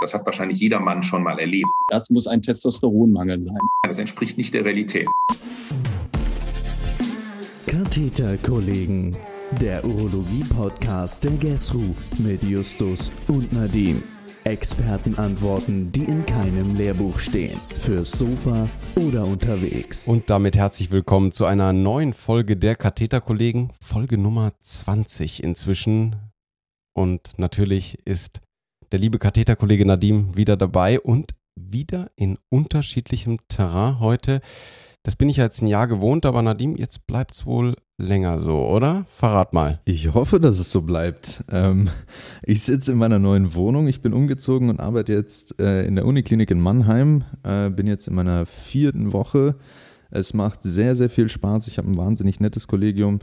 Das hat wahrscheinlich jeder Mann schon mal erlebt. Das muss ein Testosteronmangel sein. Das entspricht nicht der Realität. Katheterkollegen, der Urologie-Podcast der GESRU mit Justus und Nadine. Expertenantworten, die in keinem Lehrbuch stehen. Fürs Sofa oder unterwegs. Und damit herzlich willkommen zu einer neuen Folge der Katheterkollegen, Folge Nummer 20 inzwischen. Und natürlich ist der liebe Katheterkollege Nadim wieder dabei und wieder in unterschiedlichem Terrain heute. Das bin ich jetzt ein Jahr gewohnt, aber Nadim, jetzt bleibt es wohl länger so, oder? Verrat mal. Ich hoffe, dass es so bleibt. Ähm, ich sitze in meiner neuen Wohnung. Ich bin umgezogen und arbeite jetzt äh, in der Uniklinik in Mannheim. Äh, bin jetzt in meiner vierten Woche. Es macht sehr, sehr viel Spaß. Ich habe ein wahnsinnig nettes Kollegium.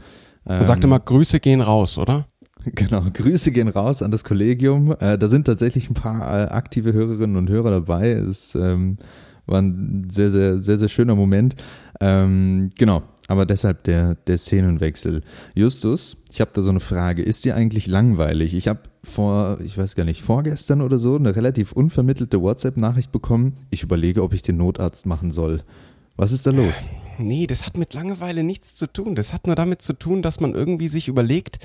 Ähm, und sagte mal, Grüße gehen raus, oder? Genau, Grüße gehen raus an das Kollegium. Äh, da sind tatsächlich ein paar äh, aktive Hörerinnen und Hörer dabei. Es ähm, war ein sehr, sehr, sehr, sehr schöner Moment. Ähm, genau, aber deshalb der, der Szenenwechsel. Justus, ich habe da so eine Frage. Ist dir eigentlich langweilig? Ich habe vor, ich weiß gar nicht, vorgestern oder so eine relativ unvermittelte WhatsApp-Nachricht bekommen. Ich überlege, ob ich den Notarzt machen soll. Was ist da los? Nee, das hat mit Langeweile nichts zu tun. Das hat nur damit zu tun, dass man irgendwie sich überlegt,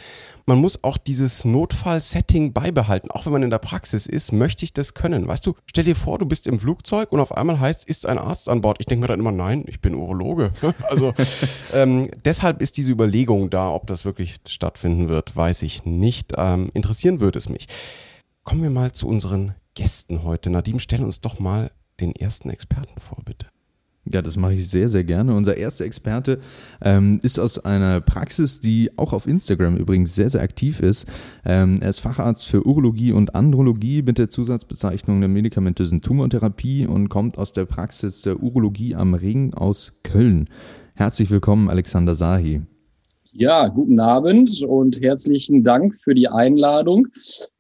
man muss auch dieses Notfall-Setting beibehalten. Auch wenn man in der Praxis ist, möchte ich das können. Weißt du, stell dir vor, du bist im Flugzeug und auf einmal heißt, ist ein Arzt an Bord. Ich denke mir dann immer, nein, ich bin Urologe. also ähm, deshalb ist diese Überlegung da, ob das wirklich stattfinden wird, weiß ich nicht. Ähm, interessieren würde es mich. Kommen wir mal zu unseren Gästen heute. Nadim, stell uns doch mal den ersten Experten vor, bitte. Ja, das mache ich sehr, sehr gerne. Unser erster Experte ähm, ist aus einer Praxis, die auch auf Instagram übrigens sehr, sehr aktiv ist. Ähm, er ist Facharzt für Urologie und Andrologie mit der Zusatzbezeichnung der medikamentösen Tumortherapie und kommt aus der Praxis der Urologie am Ring aus Köln. Herzlich willkommen, Alexander Sahi. Ja, guten Abend und herzlichen Dank für die Einladung.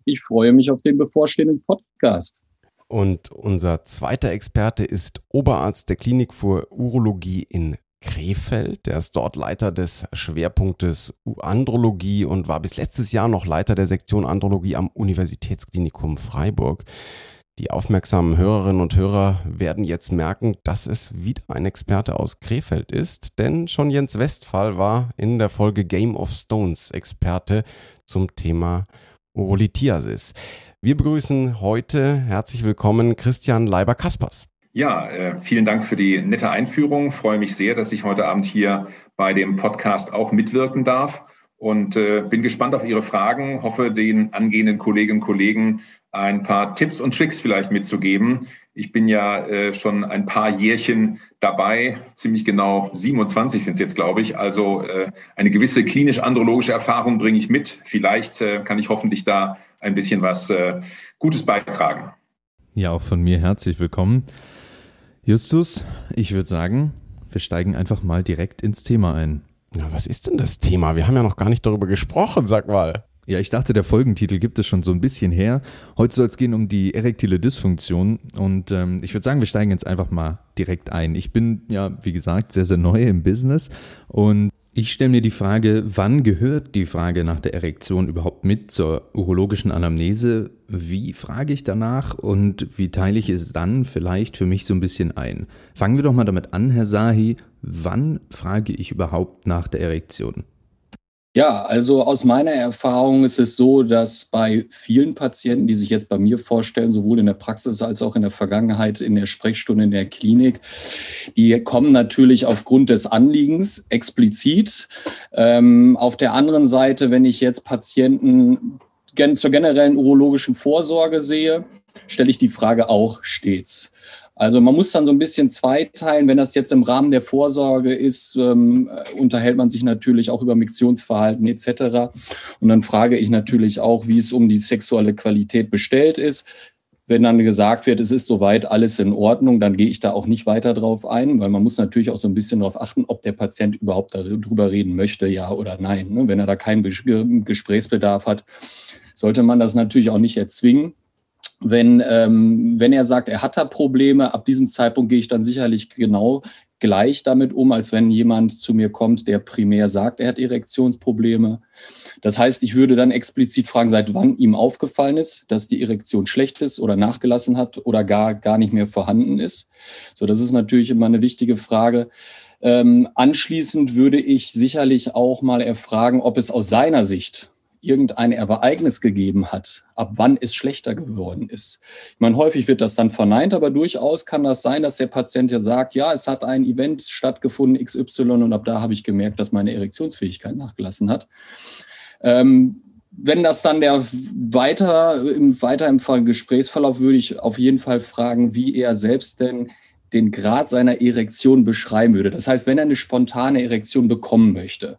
Ich freue mich auf den bevorstehenden Podcast. Und unser zweiter Experte ist Oberarzt der Klinik für Urologie in Krefeld. Der ist dort Leiter des Schwerpunktes Andrologie und war bis letztes Jahr noch Leiter der Sektion Andrologie am Universitätsklinikum Freiburg. Die aufmerksamen Hörerinnen und Hörer werden jetzt merken, dass es wieder ein Experte aus Krefeld ist, denn schon Jens Westphal war in der Folge Game of Stones Experte zum Thema Urolithiasis. Wir begrüßen heute herzlich willkommen Christian Leiber-Kaspers. Ja, äh, vielen Dank für die nette Einführung. freue mich sehr, dass ich heute Abend hier bei dem Podcast auch mitwirken darf und äh, bin gespannt auf Ihre Fragen. Hoffe, den angehenden Kolleginnen und Kollegen ein paar Tipps und Tricks vielleicht mitzugeben. Ich bin ja äh, schon ein paar Jährchen dabei, ziemlich genau 27 sind es jetzt, glaube ich. Also eine gewisse klinisch-andrologische Erfahrung bringe ich mit. Vielleicht kann ich hoffentlich da ein bisschen was äh, Gutes beitragen. Ja, auch von mir herzlich willkommen. Justus, ich würde sagen, wir steigen einfach mal direkt ins Thema ein. Ja, was ist denn das Thema? Wir haben ja noch gar nicht darüber gesprochen, sag mal. Ja, ich dachte, der Folgentitel gibt es schon so ein bisschen her. Heute soll es gehen um die erektile Dysfunktion und ähm, ich würde sagen, wir steigen jetzt einfach mal direkt ein. Ich bin ja, wie gesagt, sehr, sehr neu im Business und ich stelle mir die Frage, wann gehört die Frage nach der Erektion überhaupt mit zur urologischen Anamnese? Wie frage ich danach und wie teile ich es dann vielleicht für mich so ein bisschen ein? Fangen wir doch mal damit an, Herr Sahi. Wann frage ich überhaupt nach der Erektion? Ja, also aus meiner Erfahrung ist es so, dass bei vielen Patienten, die sich jetzt bei mir vorstellen, sowohl in der Praxis als auch in der Vergangenheit in der Sprechstunde in der Klinik, die kommen natürlich aufgrund des Anliegens explizit. Ähm, auf der anderen Seite, wenn ich jetzt Patienten gen zur generellen urologischen Vorsorge sehe, stelle ich die Frage auch stets. Also man muss dann so ein bisschen zweiteilen. Wenn das jetzt im Rahmen der Vorsorge ist, ähm, unterhält man sich natürlich auch über Miktionsverhalten etc. Und dann frage ich natürlich auch, wie es um die sexuelle Qualität bestellt ist. Wenn dann gesagt wird, es ist soweit alles in Ordnung, dann gehe ich da auch nicht weiter drauf ein, weil man muss natürlich auch so ein bisschen darauf achten, ob der Patient überhaupt darüber reden möchte, ja oder nein. Ne? Wenn er da keinen Gesprächsbedarf hat, sollte man das natürlich auch nicht erzwingen wenn, ähm, wenn er sagt, er hat da Probleme, ab diesem Zeitpunkt gehe ich dann sicherlich genau gleich damit um, als wenn jemand zu mir kommt, der primär sagt, er hat Erektionsprobleme. Das heißt, ich würde dann explizit fragen, seit wann ihm aufgefallen ist, dass die Erektion schlecht ist oder nachgelassen hat oder gar, gar nicht mehr vorhanden ist. So, das ist natürlich immer eine wichtige Frage. Ähm, anschließend würde ich sicherlich auch mal erfragen, ob es aus seiner Sicht irgendein Ereignis gegeben hat, ab wann es schlechter geworden ist. Ich meine, häufig wird das dann verneint, aber durchaus kann das sein, dass der Patient ja sagt, ja, es hat ein Event stattgefunden, XY, und ab da habe ich gemerkt, dass meine Erektionsfähigkeit nachgelassen hat. Ähm, wenn das dann der weiter im, weiter im Gesprächsverlauf würde ich auf jeden Fall fragen, wie er selbst denn den Grad seiner Erektion beschreiben würde. Das heißt, wenn er eine spontane Erektion bekommen möchte,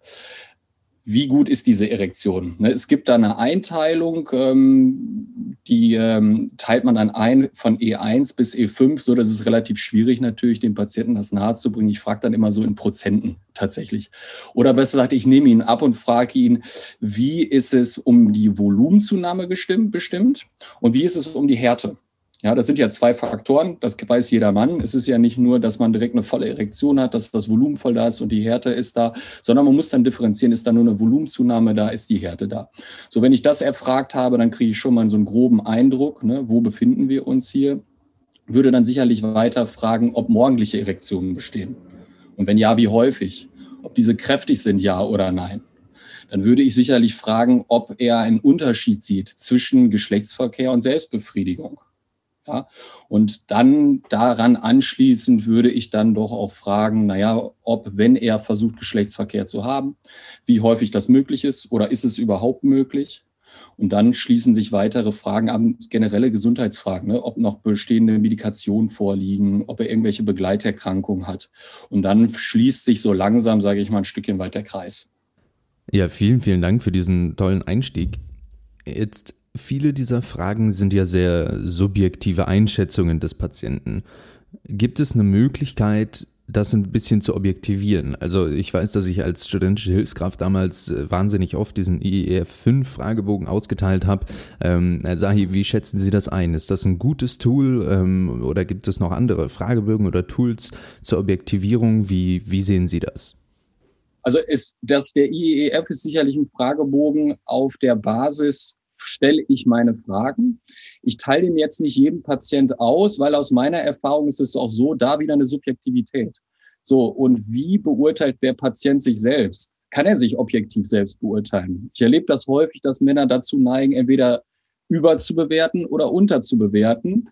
wie gut ist diese Erektion? Ne, es gibt da eine Einteilung, ähm, die ähm, teilt man dann ein von E1 bis E5, so dass es relativ schwierig natürlich dem Patienten das nahezubringen. Ich frage dann immer so in Prozenten tatsächlich. Oder besser gesagt, ich nehme ihn ab und frage ihn, wie ist es um die Volumenzunahme bestimmt und wie ist es um die Härte? Ja, das sind ja zwei Faktoren, das weiß jeder Mann. Es ist ja nicht nur, dass man direkt eine volle Erektion hat, dass das Volumen voll da ist und die Härte ist da, sondern man muss dann differenzieren, ist da nur eine Volumenzunahme da, ist die Härte da. So, wenn ich das erfragt habe, dann kriege ich schon mal so einen groben Eindruck, ne, wo befinden wir uns hier. Würde dann sicherlich weiter fragen, ob morgendliche Erektionen bestehen. Und wenn ja, wie häufig? Ob diese kräftig sind, ja oder nein dann würde ich sicherlich fragen, ob er einen Unterschied sieht zwischen Geschlechtsverkehr und Selbstbefriedigung. Ja, und dann daran anschließend würde ich dann doch auch fragen, naja, ob, wenn er versucht, Geschlechtsverkehr zu haben, wie häufig das möglich ist oder ist es überhaupt möglich? Und dann schließen sich weitere Fragen an, generelle Gesundheitsfragen, ne? ob noch bestehende Medikationen vorliegen, ob er irgendwelche Begleiterkrankungen hat. Und dann schließt sich so langsam, sage ich mal, ein Stückchen weit der Kreis. Ja, vielen, vielen Dank für diesen tollen Einstieg. Jetzt Viele dieser Fragen sind ja sehr subjektive Einschätzungen des Patienten. Gibt es eine Möglichkeit, das ein bisschen zu objektivieren. Also ich weiß, dass ich als studentische Hilfskraft damals äh, wahnsinnig oft diesen IEF 5 Fragebogen ausgeteilt habe. Ähm, Sahi, wie schätzen Sie das ein? Ist das ein gutes Tool ähm, oder gibt es noch andere Fragebögen oder Tools zur Objektivierung? Wie, wie sehen Sie das? Also ist das der IEF ist sicherlich ein Fragebogen auf der Basis stelle ich meine Fragen. Ich teile den jetzt nicht jedem Patient aus, weil aus meiner Erfahrung ist es auch so, da wieder eine Subjektivität. So, und wie beurteilt der Patient sich selbst? Kann er sich objektiv selbst beurteilen? Ich erlebe das häufig, dass Männer dazu neigen, entweder überzubewerten oder unterzubewerten.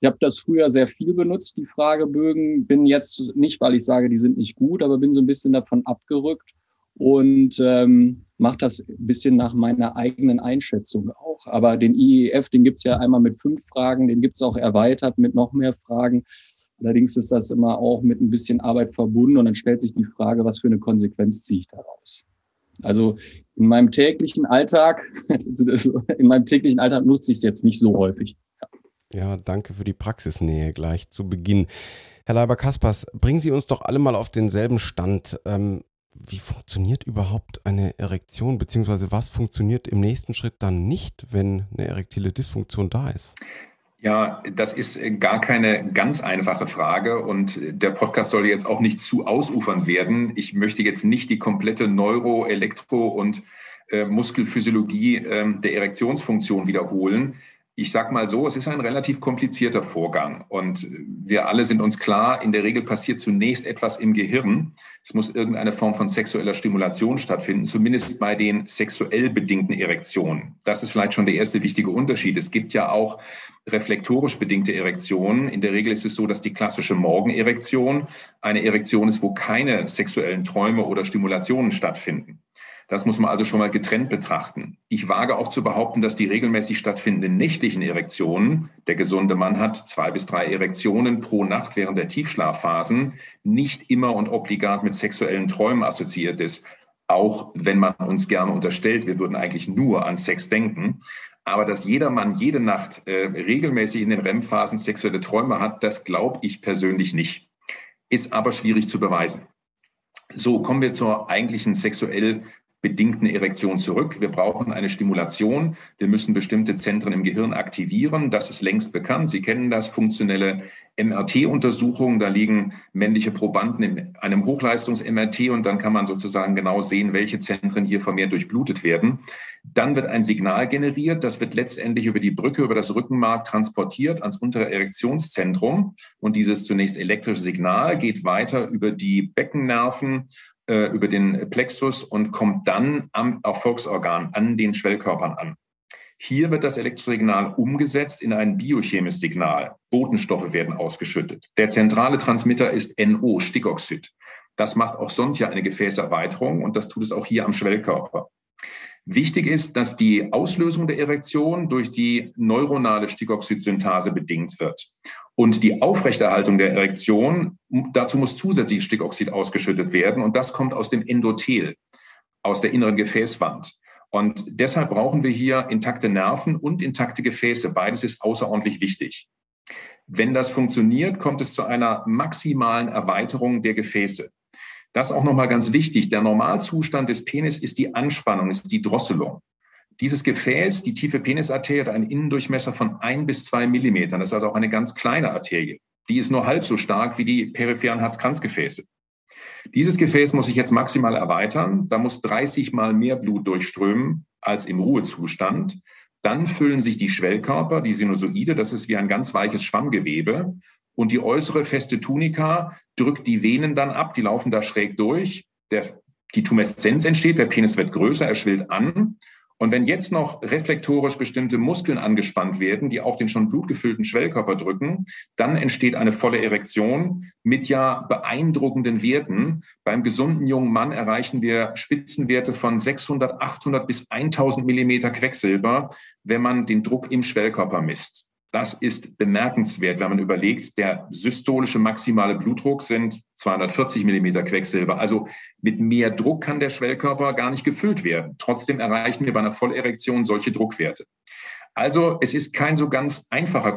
Ich habe das früher sehr viel benutzt, die Fragebögen. Bin jetzt nicht, weil ich sage, die sind nicht gut, aber bin so ein bisschen davon abgerückt und ähm, mache das ein bisschen nach meiner eigenen Einschätzung auch. Aber den IEF, den gibt's ja einmal mit fünf Fragen, den gibt's auch erweitert mit noch mehr Fragen. Allerdings ist das immer auch mit ein bisschen Arbeit verbunden und dann stellt sich die Frage, was für eine Konsequenz ziehe ich daraus? Also in meinem täglichen Alltag, in meinem täglichen Alltag nutze ich es jetzt nicht so häufig. Ja. danke für die Praxisnähe gleich zu Beginn. Herr Leiber-Kaspers, bringen Sie uns doch alle mal auf denselben Stand. Ähm, wie funktioniert überhaupt eine Erektion, beziehungsweise was funktioniert im nächsten Schritt dann nicht, wenn eine erektile Dysfunktion da ist? Ja, das ist gar keine ganz einfache Frage und der Podcast soll jetzt auch nicht zu ausufern werden. Ich möchte jetzt nicht die komplette Neuro-, Elektro- und äh, Muskelphysiologie äh, der Erektionsfunktion wiederholen ich sag mal so, es ist ein relativ komplizierter Vorgang und wir alle sind uns klar, in der Regel passiert zunächst etwas im Gehirn. Es muss irgendeine Form von sexueller Stimulation stattfinden, zumindest bei den sexuell bedingten Erektionen. Das ist vielleicht schon der erste wichtige Unterschied. Es gibt ja auch reflektorisch bedingte Erektionen. In der Regel ist es so, dass die klassische Morgenerektion eine Erektion ist, wo keine sexuellen Träume oder Stimulationen stattfinden. Das muss man also schon mal getrennt betrachten. Ich wage auch zu behaupten, dass die regelmäßig stattfindenden nächtlichen Erektionen, der gesunde Mann hat zwei bis drei Erektionen pro Nacht während der Tiefschlafphasen, nicht immer und obligat mit sexuellen Träumen assoziiert ist. Auch wenn man uns gerne unterstellt, wir würden eigentlich nur an Sex denken. Aber dass jeder Mann jede Nacht äh, regelmäßig in den REM-Phasen sexuelle Träume hat, das glaube ich persönlich nicht. Ist aber schwierig zu beweisen. So, kommen wir zur eigentlichen sexuell bedingten Erektion zurück. Wir brauchen eine Stimulation. Wir müssen bestimmte Zentren im Gehirn aktivieren. Das ist längst bekannt. Sie kennen das funktionelle MRT-Untersuchungen. Da liegen männliche Probanden in einem Hochleistungs-MRT und dann kann man sozusagen genau sehen, welche Zentren hier vermehrt durchblutet werden. Dann wird ein Signal generiert. Das wird letztendlich über die Brücke, über das Rückenmark transportiert ans untere Erektionszentrum. Und dieses zunächst elektrische Signal geht weiter über die Beckennerven äh, über den Plexus und kommt dann am Erfolgsorgan, an den Schwellkörpern an. Hier wird das Elektrosignal umgesetzt in ein biochemisches Signal. Botenstoffe werden ausgeschüttet. Der zentrale Transmitter ist NO, Stickoxid. Das macht auch sonst ja eine Gefäßerweiterung und das tut es auch hier am Schwellkörper. Wichtig ist, dass die Auslösung der Erektion durch die neuronale Stickoxidsynthase bedingt wird. Und die Aufrechterhaltung der Erektion, dazu muss zusätzlich Stickoxid ausgeschüttet werden. Und das kommt aus dem Endothel, aus der inneren Gefäßwand. Und deshalb brauchen wir hier intakte Nerven und intakte Gefäße. Beides ist außerordentlich wichtig. Wenn das funktioniert, kommt es zu einer maximalen Erweiterung der Gefäße. Das auch nochmal ganz wichtig. Der Normalzustand des Penis ist die Anspannung, ist die Drosselung. Dieses Gefäß, die tiefe Penisarterie, hat einen Innendurchmesser von ein bis zwei Millimetern. Das ist also auch eine ganz kleine Arterie. Die ist nur halb so stark wie die peripheren Herzkranzgefäße. Dieses Gefäß muss sich jetzt maximal erweitern. Da muss 30 mal mehr Blut durchströmen als im Ruhezustand. Dann füllen sich die Schwellkörper, die Sinusoide, das ist wie ein ganz weiches Schwammgewebe. Und die äußere feste Tunika drückt die Venen dann ab, die laufen da schräg durch. Der, die Tumeszenz entsteht, der Penis wird größer, er schwillt an. Und wenn jetzt noch reflektorisch bestimmte Muskeln angespannt werden, die auf den schon blutgefüllten Schwellkörper drücken, dann entsteht eine volle Erektion mit ja beeindruckenden Werten. Beim gesunden jungen Mann erreichen wir Spitzenwerte von 600, 800 bis 1000 Millimeter Quecksilber, wenn man den Druck im Schwellkörper misst. Das ist bemerkenswert, wenn man überlegt, der systolische maximale Blutdruck sind 240 Millimeter Quecksilber. Also mit mehr Druck kann der Schwellkörper gar nicht gefüllt werden. Trotzdem erreichen wir bei einer Vollerektion solche Druckwerte. Also es ist kein so ganz einfacher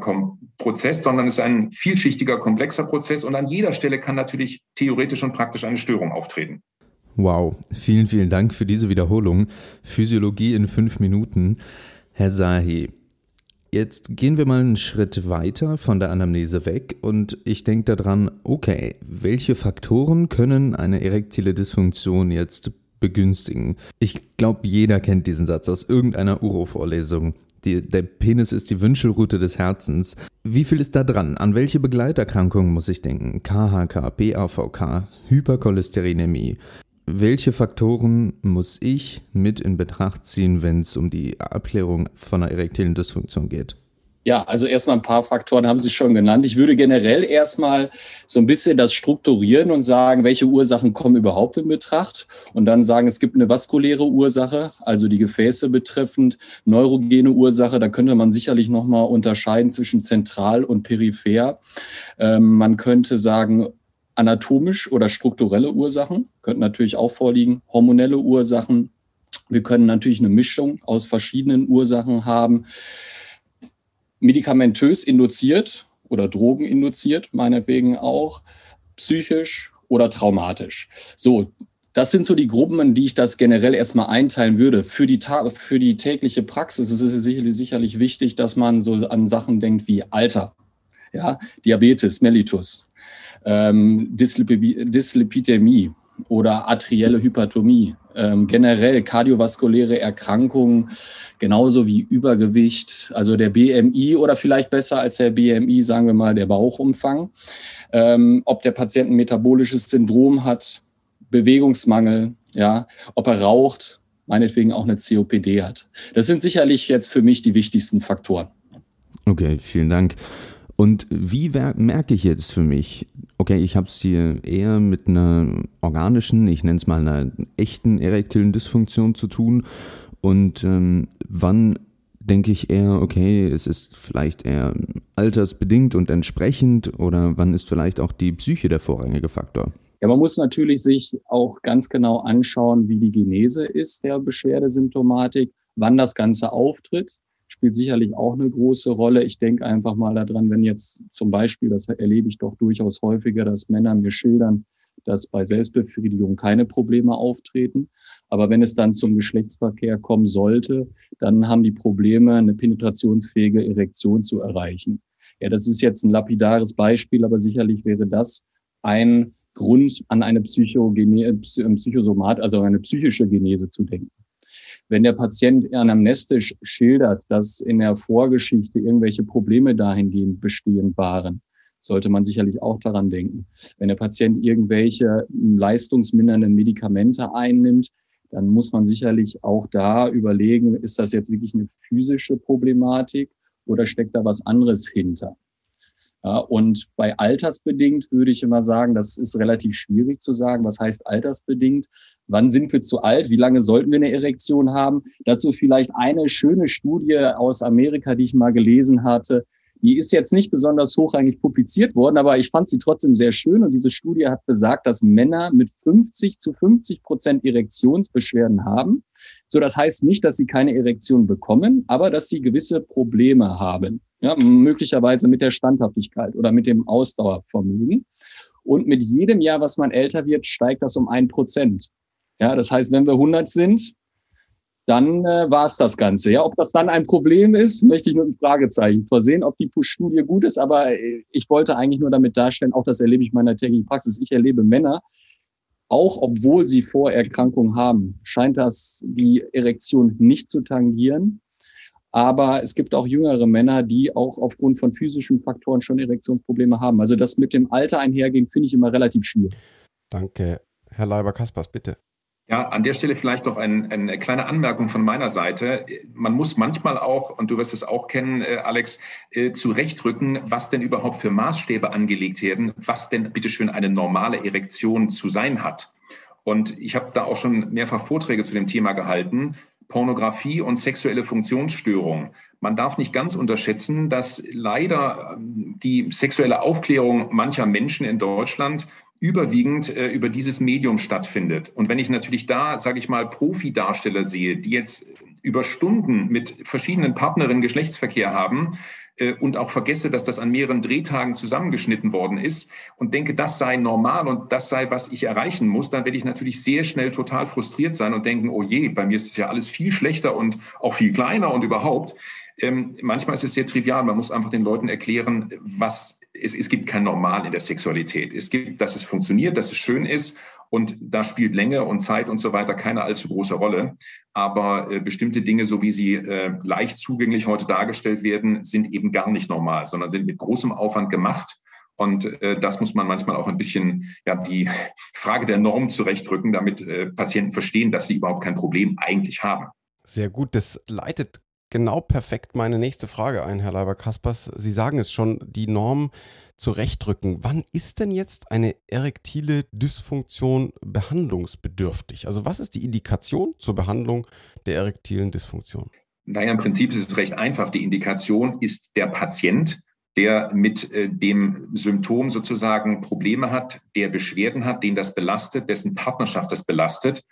Prozess, sondern es ist ein vielschichtiger, komplexer Prozess und an jeder Stelle kann natürlich theoretisch und praktisch eine Störung auftreten. Wow, vielen, vielen Dank für diese Wiederholung. Physiologie in fünf Minuten. Herr Sahi, Jetzt gehen wir mal einen Schritt weiter von der Anamnese weg und ich denke daran, okay, welche Faktoren können eine erektile Dysfunktion jetzt begünstigen? Ich glaube, jeder kennt diesen Satz aus irgendeiner Uro-Vorlesung. der Penis ist die Wünschelrute des Herzens. Wie viel ist da dran? An welche Begleiterkrankungen muss ich denken? KHK, PAVK, Hypercholesterinämie. Welche Faktoren muss ich mit in Betracht ziehen, wenn es um die Abklärung von einer erektilen Dysfunktion geht? Ja, also erstmal ein paar Faktoren haben Sie schon genannt. Ich würde generell erstmal so ein bisschen das strukturieren und sagen, welche Ursachen kommen überhaupt in Betracht und dann sagen, es gibt eine vaskuläre Ursache, also die Gefäße betreffend, neurogene Ursache. Da könnte man sicherlich nochmal unterscheiden zwischen zentral und peripher. Ähm, man könnte sagen, anatomisch oder strukturelle Ursachen, könnten natürlich auch vorliegen, hormonelle Ursachen. Wir können natürlich eine Mischung aus verschiedenen Ursachen haben. Medikamentös induziert oder Drogen induziert, meinetwegen auch, psychisch oder traumatisch. So, das sind so die Gruppen, in die ich das generell erstmal einteilen würde. Für die, für die tägliche Praxis ist es sicherlich, sicherlich wichtig, dass man so an Sachen denkt wie Alter, ja, Diabetes, Mellitus, ähm, Dyslipidämie oder arterielle Hypertomie, ähm, generell kardiovaskuläre Erkrankungen, genauso wie Übergewicht, also der BMI oder vielleicht besser als der BMI, sagen wir mal, der Bauchumfang. Ähm, ob der Patient ein metabolisches Syndrom hat, Bewegungsmangel, ja, ob er raucht, meinetwegen auch eine COPD hat. Das sind sicherlich jetzt für mich die wichtigsten Faktoren. Okay, vielen Dank. Und wie merke ich jetzt für mich, okay, ich habe es hier eher mit einer organischen, ich nenne es mal einer echten erektilen Dysfunktion zu tun. Und ähm, wann denke ich eher, okay, es ist vielleicht eher altersbedingt und entsprechend oder wann ist vielleicht auch die Psyche der vorrangige Faktor? Ja, man muss natürlich sich auch ganz genau anschauen, wie die Genese ist der Beschwerdesymptomatik, wann das Ganze auftritt spielt sicherlich auch eine große Rolle. Ich denke einfach mal daran, wenn jetzt zum Beispiel, das erlebe ich doch durchaus häufiger, dass Männer mir schildern, dass bei Selbstbefriedigung keine Probleme auftreten. Aber wenn es dann zum Geschlechtsverkehr kommen sollte, dann haben die Probleme, eine penetrationsfähige Erektion zu erreichen. Ja, das ist jetzt ein lapidares Beispiel, aber sicherlich wäre das ein Grund, an eine Psychosomat, also eine psychische Genese zu denken. Wenn der Patient anamnestisch schildert, dass in der Vorgeschichte irgendwelche Probleme dahingehend bestehend waren, sollte man sicherlich auch daran denken. Wenn der Patient irgendwelche leistungsmindernden Medikamente einnimmt, dann muss man sicherlich auch da überlegen, ist das jetzt wirklich eine physische Problematik oder steckt da was anderes hinter? Ja, und bei altersbedingt würde ich immer sagen, das ist relativ schwierig zu sagen. Was heißt altersbedingt? Wann sind wir zu alt? Wie lange sollten wir eine Erektion haben? Dazu vielleicht eine schöne Studie aus Amerika, die ich mal gelesen hatte. Die ist jetzt nicht besonders hochrangig publiziert worden, aber ich fand sie trotzdem sehr schön. Und diese Studie hat besagt, dass Männer mit 50 zu 50 Prozent Erektionsbeschwerden haben. So, das heißt nicht, dass sie keine Erektion bekommen, aber dass sie gewisse Probleme haben. Ja, möglicherweise mit der Standhaftigkeit oder mit dem Ausdauervermögen. Und mit jedem Jahr, was man älter wird, steigt das um ein Prozent. Ja, das heißt, wenn wir 100 sind, dann äh, war es das Ganze. Ja, ob das dann ein Problem ist, möchte ich nur ein Fragezeichen versehen, ob die Studie gut ist. Aber äh, ich wollte eigentlich nur damit darstellen, auch das erlebe ich in meiner täglichen Praxis. Ich erlebe Männer, auch obwohl sie Vorerkrankungen haben, scheint das die Erektion nicht zu tangieren. Aber es gibt auch jüngere Männer, die auch aufgrund von physischen Faktoren schon Erektionsprobleme haben. Also das mit dem Alter einhergehen, finde ich immer relativ schwierig. Danke. Herr Leiber-Kaspers, bitte. Ja, an der Stelle vielleicht noch ein, eine kleine Anmerkung von meiner Seite. Man muss manchmal auch, und du wirst es auch kennen, äh, Alex, äh, zurechtrücken, was denn überhaupt für Maßstäbe angelegt werden, was denn bitteschön eine normale Erektion zu sein hat. Und ich habe da auch schon mehrfach Vorträge zu dem Thema gehalten. Pornografie und sexuelle Funktionsstörung. Man darf nicht ganz unterschätzen, dass leider ähm, die sexuelle Aufklärung mancher Menschen in Deutschland überwiegend äh, über dieses Medium stattfindet. Und wenn ich natürlich da, sage ich mal, Profi-Darsteller sehe, die jetzt über Stunden mit verschiedenen Partnerinnen Geschlechtsverkehr haben, äh, und auch vergesse, dass das an mehreren Drehtagen zusammengeschnitten worden ist und denke, das sei normal und das sei, was ich erreichen muss, dann werde ich natürlich sehr schnell total frustriert sein und denken, oh je, bei mir ist es ja alles viel schlechter und auch viel kleiner und überhaupt. Ähm, manchmal ist es sehr trivial. Man muss einfach den Leuten erklären, was es, es gibt kein Normal in der Sexualität. Es gibt, dass es funktioniert, dass es schön ist und da spielt Länge und Zeit und so weiter keine allzu große Rolle. Aber äh, bestimmte Dinge, so wie sie äh, leicht zugänglich heute dargestellt werden, sind eben gar nicht normal, sondern sind mit großem Aufwand gemacht. Und äh, das muss man manchmal auch ein bisschen ja, die Frage der Norm zurechtrücken, damit äh, Patienten verstehen, dass sie überhaupt kein Problem eigentlich haben. Sehr gut, das leitet genau perfekt meine nächste Frage ein, Herr Leiber-Kaspers. Sie sagen es schon, die Norm zurechtrücken. Wann ist denn jetzt eine erektile Dysfunktion behandlungsbedürftig? Also was ist die Indikation zur Behandlung der erektilen Dysfunktion? Naja, im Prinzip ist es recht einfach. Die Indikation ist der Patient, der mit äh, dem Symptom sozusagen Probleme hat, der Beschwerden hat, den das belastet, dessen Partnerschaft das belastet.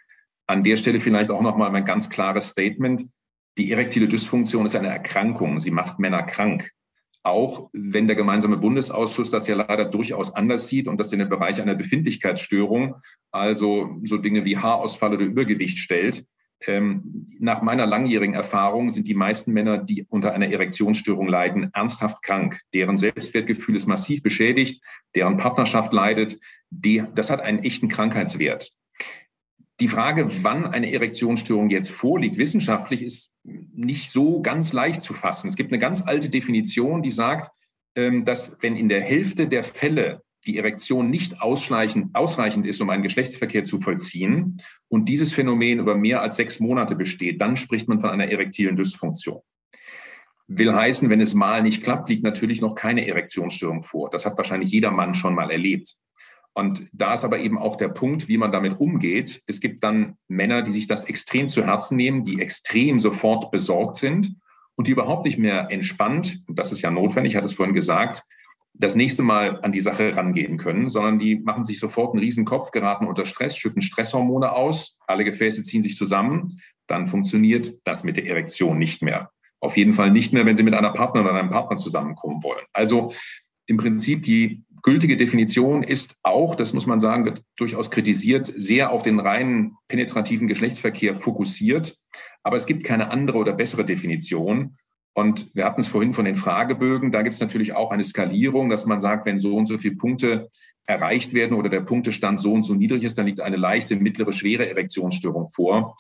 An der Stelle vielleicht auch nochmal mein ganz klares Statement. Die erektile Dysfunktion ist eine Erkrankung. Sie macht Männer krank. Auch wenn der gemeinsame Bundesausschuss das ja leider durchaus anders sieht und das in den Bereich einer Befindlichkeitsstörung, also so Dinge wie Haarausfall oder Übergewicht stellt. Ähm, nach meiner langjährigen Erfahrung sind die meisten Männer, die unter einer Erektionsstörung leiden, ernsthaft krank. Deren Selbstwertgefühl ist massiv beschädigt, deren Partnerschaft leidet. Die, das hat einen echten Krankheitswert. Die Frage, wann eine Erektionsstörung jetzt vorliegt, wissenschaftlich ist nicht so ganz leicht zu fassen. Es gibt eine ganz alte Definition, die sagt, ähm, dass wenn in der Hälfte der Fälle die Erektion nicht ausreichend, ausreichend ist, um einen Geschlechtsverkehr zu vollziehen und dieses Phänomen über mehr als sechs Monate besteht, dann spricht man von einer erektilen Dysfunktion. Will heißen, wenn es mal nicht klappt, liegt natürlich noch keine Erektionsstörung vor. Das hat wahrscheinlich jeder Mann schon mal erlebt. Und da ist aber eben auch der Punkt, wie man damit umgeht. Es gibt dann Männer, die sich das extrem zu Herzen nehmen, die extrem sofort besorgt sind und die überhaupt nicht mehr entspannt, und das ist ja notwendig, ich hatte es vorhin gesagt, das nächste Mal an die Sache rangehen können, sondern die machen sich sofort einen riesen Kopf, geraten unter Stress, schütten Stresshormone aus, alle Gefäße ziehen sich zusammen, dann funktioniert das mit der Erektion nicht mehr. Auf jeden Fall nicht mehr, wenn Sie mit einer Partnerin oder einem Partner zusammenkommen wollen. Also im Prinzip die gültige Definition ist auch, das muss man sagen, wird durchaus kritisiert, sehr auf den reinen penetrativen Geschlechtsverkehr fokussiert. Aber es gibt keine andere oder bessere Definition. Und wir hatten es vorhin von den Fragebögen. Da gibt es natürlich auch eine Skalierung, dass man sagt, wenn so und so viele Punkte erreicht werden oder der Punktestand so und so niedrig ist, dann liegt eine leichte, mittlere, schwere Erektionsstörung vor.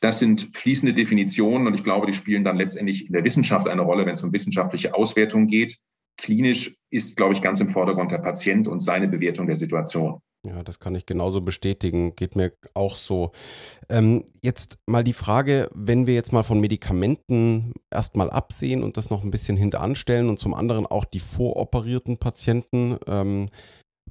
Das sind fließende Definitionen und ich glaube, die spielen dann letztendlich in der Wissenschaft eine Rolle, wenn es um wissenschaftliche Auswertung geht. Klinisch ist, glaube ich, ganz im Vordergrund der Patient und seine Bewertung der Situation. Ja, das kann ich genauso bestätigen. Geht mir auch so. Ähm, jetzt mal die Frage, wenn wir jetzt mal von Medikamenten erstmal absehen und das noch ein bisschen hinteranstellen und zum anderen auch die voroperierten Patienten ähm,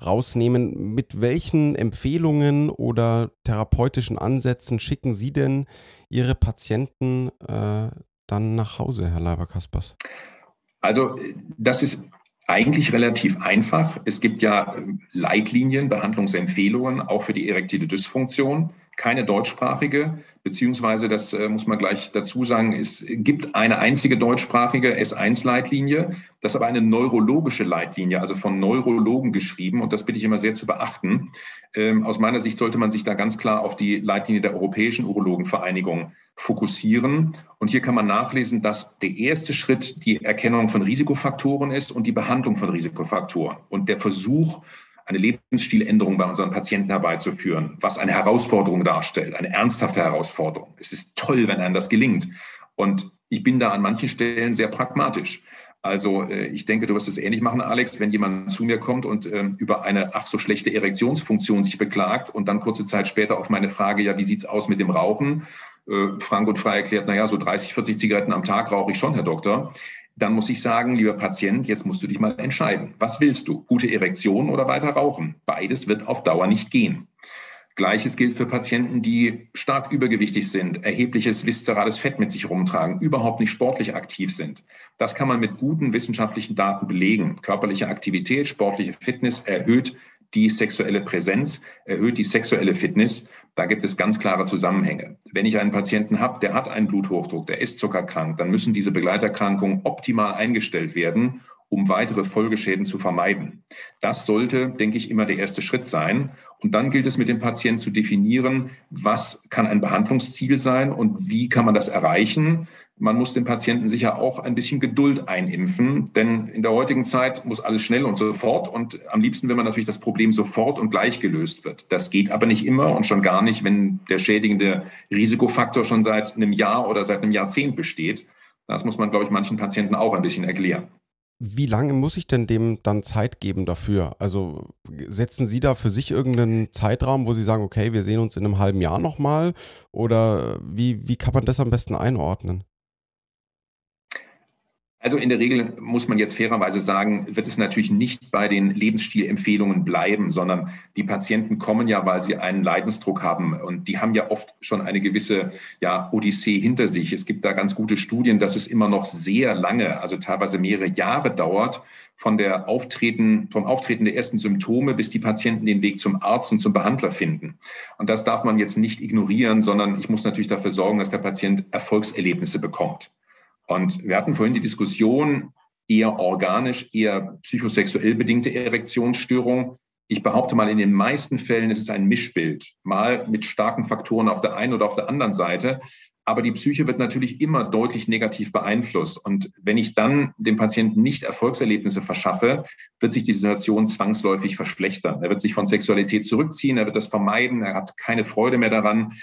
rausnehmen, mit welchen Empfehlungen oder therapeutischen Ansätzen schicken Sie denn Ihre Patienten äh, dann nach Hause, Herr Leiber-Kaspers? Also das ist eigentlich relativ einfach. Es gibt ja ähm, Leitlinien, Behandlungsempfehlungen auch für die erektile Dysfunktion. Keine deutschsprachige, beziehungsweise, das äh, muss man gleich dazu sagen, es gibt eine einzige deutschsprachige S1-Leitlinie. Das ist aber eine neurologische Leitlinie, also von Neurologen geschrieben. Und das bitte ich immer sehr zu beachten. Ähm, aus meiner Sicht sollte man sich da ganz klar auf die Leitlinie der Europäischen Urologenvereinigung fokussieren. Und hier kann man nachlesen, dass der erste Schritt die Erkennung von Risikofaktoren ist und die Behandlung von Risikofaktoren. Und der Versuch, eine Lebensstiländerung bei unseren Patienten herbeizuführen, was eine Herausforderung darstellt, eine ernsthafte Herausforderung. Es ist toll, wenn einem das gelingt. Und ich bin da an manchen Stellen sehr pragmatisch. Also äh, ich denke, du wirst es ähnlich machen, Alex, wenn jemand zu mir kommt und ähm, über eine ach so schlechte Erektionsfunktion sich beklagt und dann kurze Zeit später auf meine Frage, ja, wie sieht's aus mit dem Rauchen? Äh, frank und frei erklärt, na ja, so 30, 40 Zigaretten am Tag rauche ich schon, Herr Doktor. Dann muss ich sagen, lieber Patient, jetzt musst du dich mal entscheiden. Was willst du? Gute Erektion oder weiter rauchen? Beides wird auf Dauer nicht gehen. Gleiches gilt für Patienten, die stark übergewichtig sind, erhebliches viszerales Fett mit sich rumtragen, überhaupt nicht sportlich aktiv sind. Das kann man mit guten wissenschaftlichen Daten belegen. Körperliche Aktivität, sportliche Fitness erhöht die sexuelle Präsenz, erhöht die sexuelle Fitness. Da gibt es ganz klare Zusammenhänge. Wenn ich einen Patienten habe, der hat einen Bluthochdruck, der ist zuckerkrank, dann müssen diese Begleiterkrankungen optimal eingestellt werden, um weitere Folgeschäden zu vermeiden. Das sollte, denke ich, immer der erste Schritt sein. Und dann gilt es mit dem Patienten zu definieren, was kann ein Behandlungsziel sein und wie kann man das erreichen. Man muss den Patienten sicher auch ein bisschen Geduld einimpfen, denn in der heutigen Zeit muss alles schnell und sofort und am liebsten will man natürlich das Problem sofort und gleich gelöst wird. Das geht aber nicht immer und schon gar nicht, wenn der schädigende Risikofaktor schon seit einem Jahr oder seit einem Jahrzehnt besteht. Das muss man, glaube ich, manchen Patienten auch ein bisschen erklären. Wie lange muss ich denn dem dann Zeit geben dafür? Also setzen Sie da für sich irgendeinen Zeitraum, wo Sie sagen, okay, wir sehen uns in einem halben Jahr nochmal? Oder wie, wie kann man das am besten einordnen? Also in der Regel muss man jetzt fairerweise sagen, wird es natürlich nicht bei den Lebensstilempfehlungen bleiben, sondern die Patienten kommen ja, weil sie einen Leidensdruck haben und die haben ja oft schon eine gewisse ja, Odyssee hinter sich. Es gibt da ganz gute Studien, dass es immer noch sehr lange, also teilweise mehrere Jahre dauert, von der Auftreten, vom Auftreten der ersten Symptome, bis die Patienten den Weg zum Arzt und zum Behandler finden. Und das darf man jetzt nicht ignorieren, sondern ich muss natürlich dafür sorgen, dass der Patient Erfolgserlebnisse bekommt. Und wir hatten vorhin die Diskussion, eher organisch, eher psychosexuell bedingte Erektionsstörung. Ich behaupte mal, in den meisten Fällen ist es ein Mischbild, mal mit starken Faktoren auf der einen oder auf der anderen Seite. Aber die Psyche wird natürlich immer deutlich negativ beeinflusst. Und wenn ich dann dem Patienten nicht Erfolgserlebnisse verschaffe, wird sich die Situation zwangsläufig verschlechtern. Er wird sich von Sexualität zurückziehen, er wird das vermeiden, er hat keine Freude mehr daran.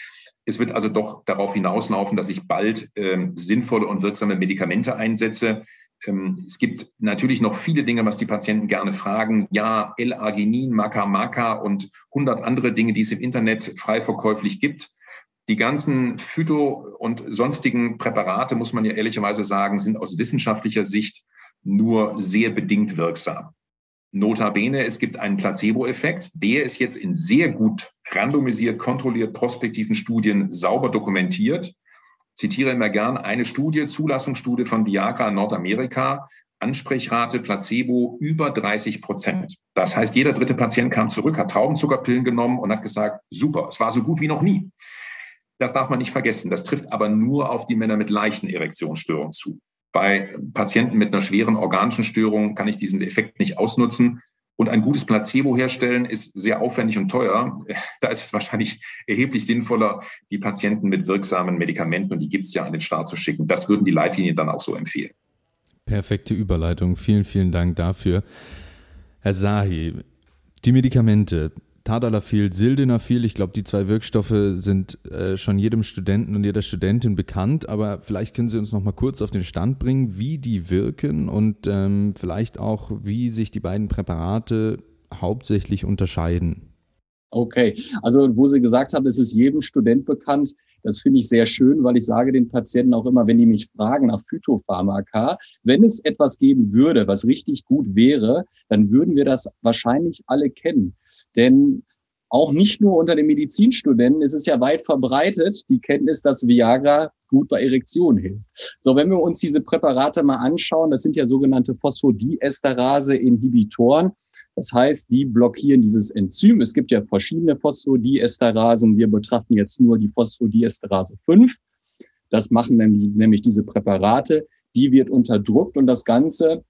Es wird also doch darauf hinauslaufen, dass ich bald ähm, sinnvolle und wirksame Medikamente einsetze. Ähm, es gibt natürlich noch viele Dinge, was die Patienten gerne fragen. Ja, L-Arginin, Maca-Maca und hundert andere Dinge, die es im Internet frei verkäuflich gibt. Die ganzen Phyto- und sonstigen Präparate, muss man ja ehrlicherweise sagen, sind aus wissenschaftlicher Sicht nur sehr bedingt wirksam. Notabene, es gibt einen Placebo-Effekt. Der ist jetzt in sehr gut randomisiert, kontrolliert, prospektiven Studien sauber dokumentiert. Zitiere immer gern eine Studie, Zulassungsstudie von Viagra in Nordamerika. Ansprechrate Placebo über 30 Prozent. Das heißt, jeder dritte Patient kam zurück, hat Traubenzuckerpillen genommen und hat gesagt, super, es war so gut wie noch nie. Das darf man nicht vergessen. Das trifft aber nur auf die Männer mit leichten Erektionsstörungen zu. Bei Patienten mit einer schweren organischen Störung kann ich diesen Effekt nicht ausnutzen. Und ein gutes Placebo herstellen ist sehr aufwendig und teuer. Da ist es wahrscheinlich erheblich sinnvoller, die Patienten mit wirksamen Medikamenten, und die gibt es ja an den Start zu schicken. Das würden die Leitlinien dann auch so empfehlen. Perfekte Überleitung. Vielen, vielen Dank dafür. Herr Sahi, die Medikamente, Tadalafil, Sildenafil, ich glaube, die zwei Wirkstoffe sind äh, schon jedem Studenten und jeder Studentin bekannt, aber vielleicht können Sie uns noch mal kurz auf den Stand bringen, wie die wirken und ähm, vielleicht auch, wie sich die beiden Präparate hauptsächlich unterscheiden. Okay, also wo Sie gesagt haben, es ist jedem Student bekannt, das finde ich sehr schön, weil ich sage den Patienten auch immer, wenn die mich fragen nach Phytopharmaka, wenn es etwas geben würde, was richtig gut wäre, dann würden wir das wahrscheinlich alle kennen. Denn auch nicht nur unter den Medizinstudenten ist es ja weit verbreitet, die Kenntnis, dass Viagra gut bei Erektion hilft. So, wenn wir uns diese Präparate mal anschauen, das sind ja sogenannte Phosphodiesterase-Inhibitoren. Das heißt, die blockieren dieses Enzym. Es gibt ja verschiedene Phosphodiesterasen. Wir betrachten jetzt nur die Phosphodiesterase 5. Das machen nämlich, nämlich diese Präparate. Die wird unterdrückt und das Ganze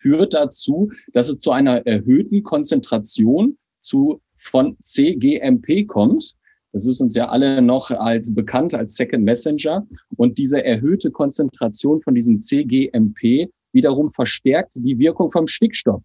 führt dazu, dass es zu einer erhöhten Konzentration zu, von CGMP kommt. Das ist uns ja alle noch als bekannt als Second Messenger. Und diese erhöhte Konzentration von diesem CGMP wiederum verstärkt die Wirkung vom Stickstoff.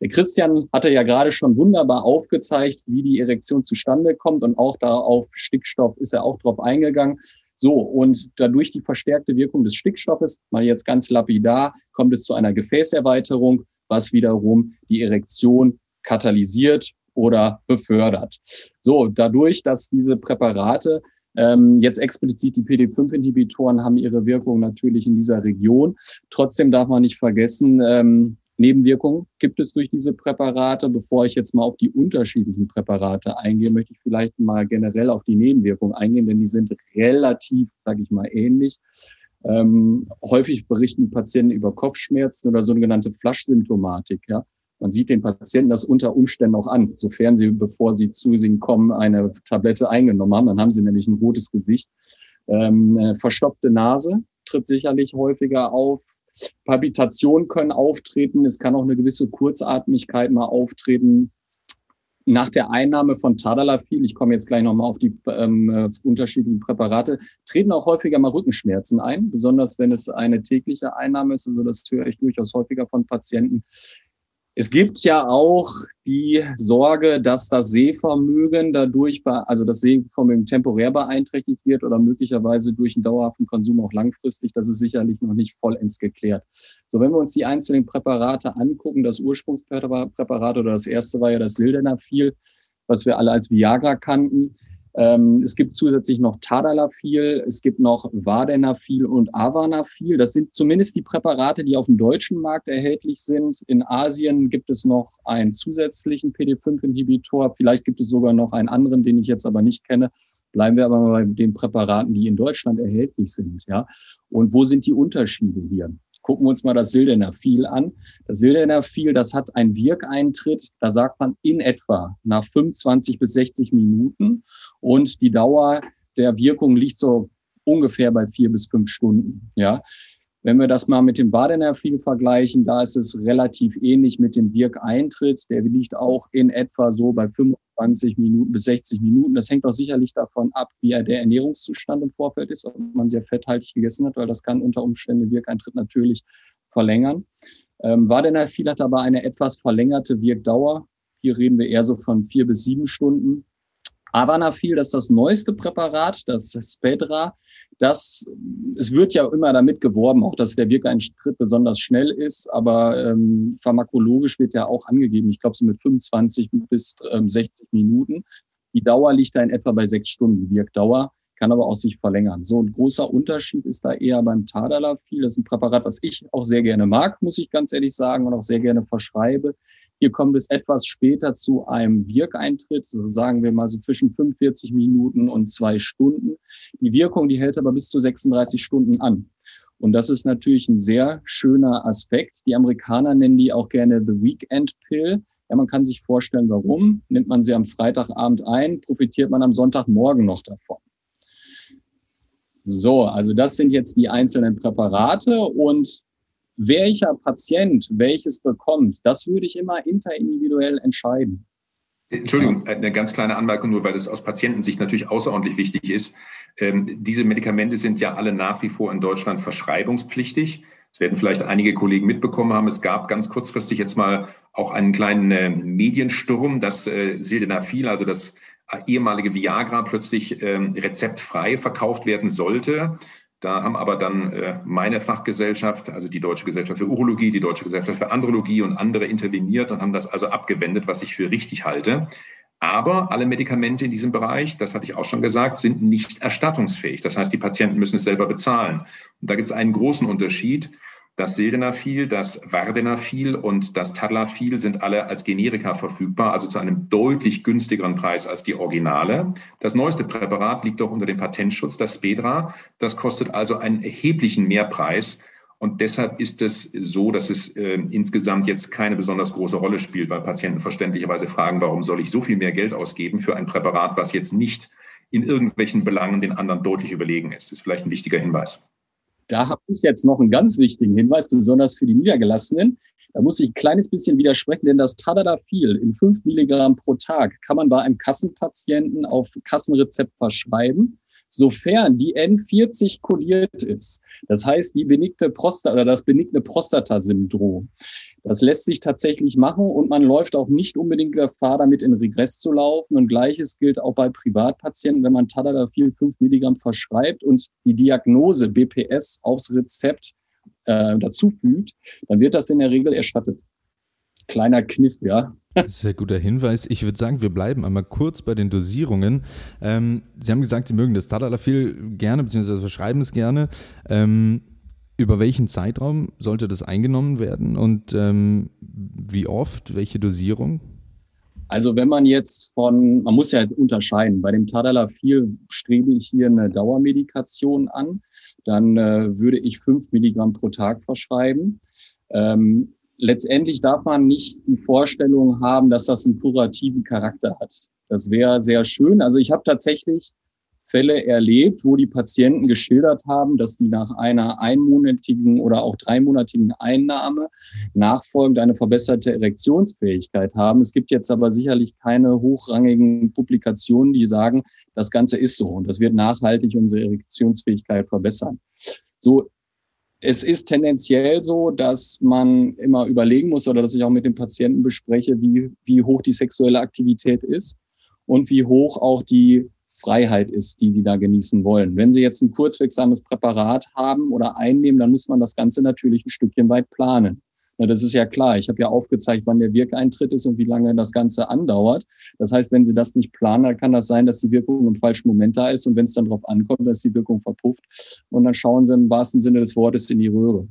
Der Christian hatte ja gerade schon wunderbar aufgezeigt, wie die Erektion zustande kommt und auch da auf Stickstoff ist er auch drauf eingegangen. So, und dadurch die verstärkte Wirkung des Stickstoffes, mal jetzt ganz lapidar, kommt es zu einer Gefäßerweiterung, was wiederum die Erektion katalysiert oder befördert. So, dadurch, dass diese Präparate ähm, jetzt explizit die PD5-Inhibitoren haben ihre Wirkung natürlich in dieser Region. Trotzdem darf man nicht vergessen, ähm, Nebenwirkungen gibt es durch diese Präparate. Bevor ich jetzt mal auf die unterschiedlichen Präparate eingehe, möchte ich vielleicht mal generell auf die Nebenwirkungen eingehen, denn die sind relativ, sage ich mal, ähnlich. Ähm, häufig berichten Patienten über Kopfschmerzen oder sogenannte Flaschsymptomatik. Ja? Man sieht den Patienten das unter Umständen auch an, sofern sie, bevor sie zu ihnen kommen, eine Tablette eingenommen haben. Dann haben sie nämlich ein rotes Gesicht. Ähm, verstopfte Nase tritt sicherlich häufiger auf. Palpitationen können auftreten. Es kann auch eine gewisse Kurzatmigkeit mal auftreten. Nach der Einnahme von Tadalafil, ich komme jetzt gleich nochmal auf die ähm, äh, unterschiedlichen Präparate, treten auch häufiger mal Rückenschmerzen ein, besonders wenn es eine tägliche Einnahme ist. Also das höre ich durchaus häufiger von Patienten. Es gibt ja auch die Sorge, dass das Sehvermögen dadurch, also das Sehvermögen temporär beeinträchtigt wird oder möglicherweise durch einen dauerhaften Konsum auch langfristig. Das ist sicherlich noch nicht vollends geklärt. So, wenn wir uns die einzelnen Präparate angucken, das Ursprungspräparat oder das erste war ja das Sildenafil, was wir alle als Viagra kannten. Ähm, es gibt zusätzlich noch Tadalafil, es gibt noch Vardenafil und Avanafil. Das sind zumindest die Präparate, die auf dem deutschen Markt erhältlich sind. In Asien gibt es noch einen zusätzlichen PD5-Inhibitor. Vielleicht gibt es sogar noch einen anderen, den ich jetzt aber nicht kenne. Bleiben wir aber bei den Präparaten, die in Deutschland erhältlich sind. Ja. Und wo sind die Unterschiede hier? Gucken wir uns mal das Sildenafil an. Das Sildenafil, das hat einen Wirkeintritt, da sagt man in etwa nach 25 bis 60 Minuten und die Dauer der Wirkung liegt so ungefähr bei vier bis fünf Stunden. Ja, wenn wir das mal mit dem Wadenerfil vergleichen, da ist es relativ ähnlich mit dem Wirkeintritt. Der liegt auch in etwa so bei 25 Minuten bis 60 Minuten. Das hängt auch sicherlich davon ab, wie der Ernährungszustand im Vorfeld ist, ob man sehr fetthaltig gegessen hat, weil das kann unter Umständen den Wirkeintritt natürlich verlängern. Ähm, Wadenerfil hat aber eine etwas verlängerte Wirkdauer. Hier reden wir eher so von vier bis sieben Stunden. Avanafil, das ist das neueste Präparat, das Spedra. Das, es wird ja immer damit geworben, auch dass der Wirkeintritt besonders schnell ist, aber ähm, pharmakologisch wird ja auch angegeben, ich glaube so mit 25 bis ähm, 60 Minuten. Die Dauer liegt da in etwa bei sechs Stunden Wirkdauer, kann aber auch sich verlängern. So ein großer Unterschied ist da eher beim Tadalafil. Das ist ein Präparat, was ich auch sehr gerne mag, muss ich ganz ehrlich sagen, und auch sehr gerne verschreibe. Hier kommt es etwas später zu einem Wirkeintritt, so sagen wir mal so zwischen 45 Minuten und zwei Stunden. Die Wirkung, die hält aber bis zu 36 Stunden an. Und das ist natürlich ein sehr schöner Aspekt. Die Amerikaner nennen die auch gerne The Weekend Pill. Ja, man kann sich vorstellen, warum. Nimmt man sie am Freitagabend ein, profitiert man am Sonntagmorgen noch davon. So, also das sind jetzt die einzelnen Präparate und welcher Patient welches bekommt, das würde ich immer interindividuell entscheiden. Entschuldigung, eine ganz kleine Anmerkung, nur weil es aus Patientensicht natürlich außerordentlich wichtig ist. Ähm, diese Medikamente sind ja alle nach wie vor in Deutschland verschreibungspflichtig. Das werden vielleicht einige Kollegen mitbekommen haben. Es gab ganz kurzfristig jetzt mal auch einen kleinen äh, Mediensturm, dass äh, Sildenafil, also das ehemalige Viagra, plötzlich ähm, rezeptfrei verkauft werden sollte. Da haben aber dann äh, meine Fachgesellschaft, also die Deutsche Gesellschaft für Urologie, die Deutsche Gesellschaft für Andrologie und andere interveniert und haben das also abgewendet, was ich für richtig halte. Aber alle Medikamente in diesem Bereich, das hatte ich auch schon gesagt, sind nicht erstattungsfähig. Das heißt, die Patienten müssen es selber bezahlen. Und da gibt es einen großen Unterschied. Das Sildenafil, das Vardenafil und das Tadalafil sind alle als Generika verfügbar, also zu einem deutlich günstigeren Preis als die Originale. Das neueste Präparat liegt auch unter dem Patentschutz, das Spedra. Das kostet also einen erheblichen Mehrpreis. Und deshalb ist es so, dass es äh, insgesamt jetzt keine besonders große Rolle spielt, weil Patienten verständlicherweise fragen, warum soll ich so viel mehr Geld ausgeben für ein Präparat, was jetzt nicht in irgendwelchen Belangen den anderen deutlich überlegen ist. Das ist vielleicht ein wichtiger Hinweis. Da habe ich jetzt noch einen ganz wichtigen Hinweis, besonders für die Niedergelassenen. Da muss ich ein kleines bisschen widersprechen, denn das Tadalafil in 5 Milligramm pro Tag kann man bei einem Kassenpatienten auf Kassenrezept verschreiben, sofern die N40 kodiert ist. Das heißt, die benigne Prostata oder das benigne Prostatasyndrom. Das lässt sich tatsächlich machen und man läuft auch nicht unbedingt Gefahr, damit in Regress zu laufen. Und gleiches gilt auch bei Privatpatienten, wenn man Tadalafil 5 Milligramm verschreibt und die Diagnose BPS aufs Rezept äh, dazufügt, dann wird das in der Regel erstattet. Kleiner Kniff, ja. Sehr guter Hinweis. Ich würde sagen, wir bleiben einmal kurz bei den Dosierungen. Ähm, Sie haben gesagt, Sie mögen das Tadalafil gerne, beziehungsweise verschreiben es gerne. Ähm, über welchen Zeitraum sollte das eingenommen werden und ähm, wie oft, welche Dosierung? Also wenn man jetzt von, man muss ja unterscheiden, bei dem Tadalafil strebe ich hier eine Dauermedikation an, dann äh, würde ich fünf Milligramm pro Tag verschreiben. Ähm, letztendlich darf man nicht die Vorstellung haben, dass das einen kurativen Charakter hat. Das wäre sehr schön. Also ich habe tatsächlich Fälle erlebt, wo die Patienten geschildert haben, dass die nach einer einmonatigen oder auch dreimonatigen Einnahme nachfolgend eine verbesserte Erektionsfähigkeit haben. Es gibt jetzt aber sicherlich keine hochrangigen Publikationen, die sagen, das Ganze ist so und das wird nachhaltig unsere Erektionsfähigkeit verbessern. So es ist tendenziell so, dass man immer überlegen muss oder dass ich auch mit dem Patienten bespreche, wie, wie hoch die sexuelle Aktivität ist und wie hoch auch die Freiheit ist, die die da genießen wollen. Wenn Sie jetzt ein kurzwirksames Präparat haben oder einnehmen, dann muss man das Ganze natürlich ein Stückchen weit planen. Na, das ist ja klar. Ich habe ja aufgezeigt, wann der Wirkeintritt ist und wie lange das Ganze andauert. Das heißt, wenn Sie das nicht planen, dann kann das sein, dass die Wirkung im falschen Moment da ist und wenn es dann darauf ankommt, dass die Wirkung verpufft und dann schauen Sie im wahrsten Sinne des Wortes in die Röhre.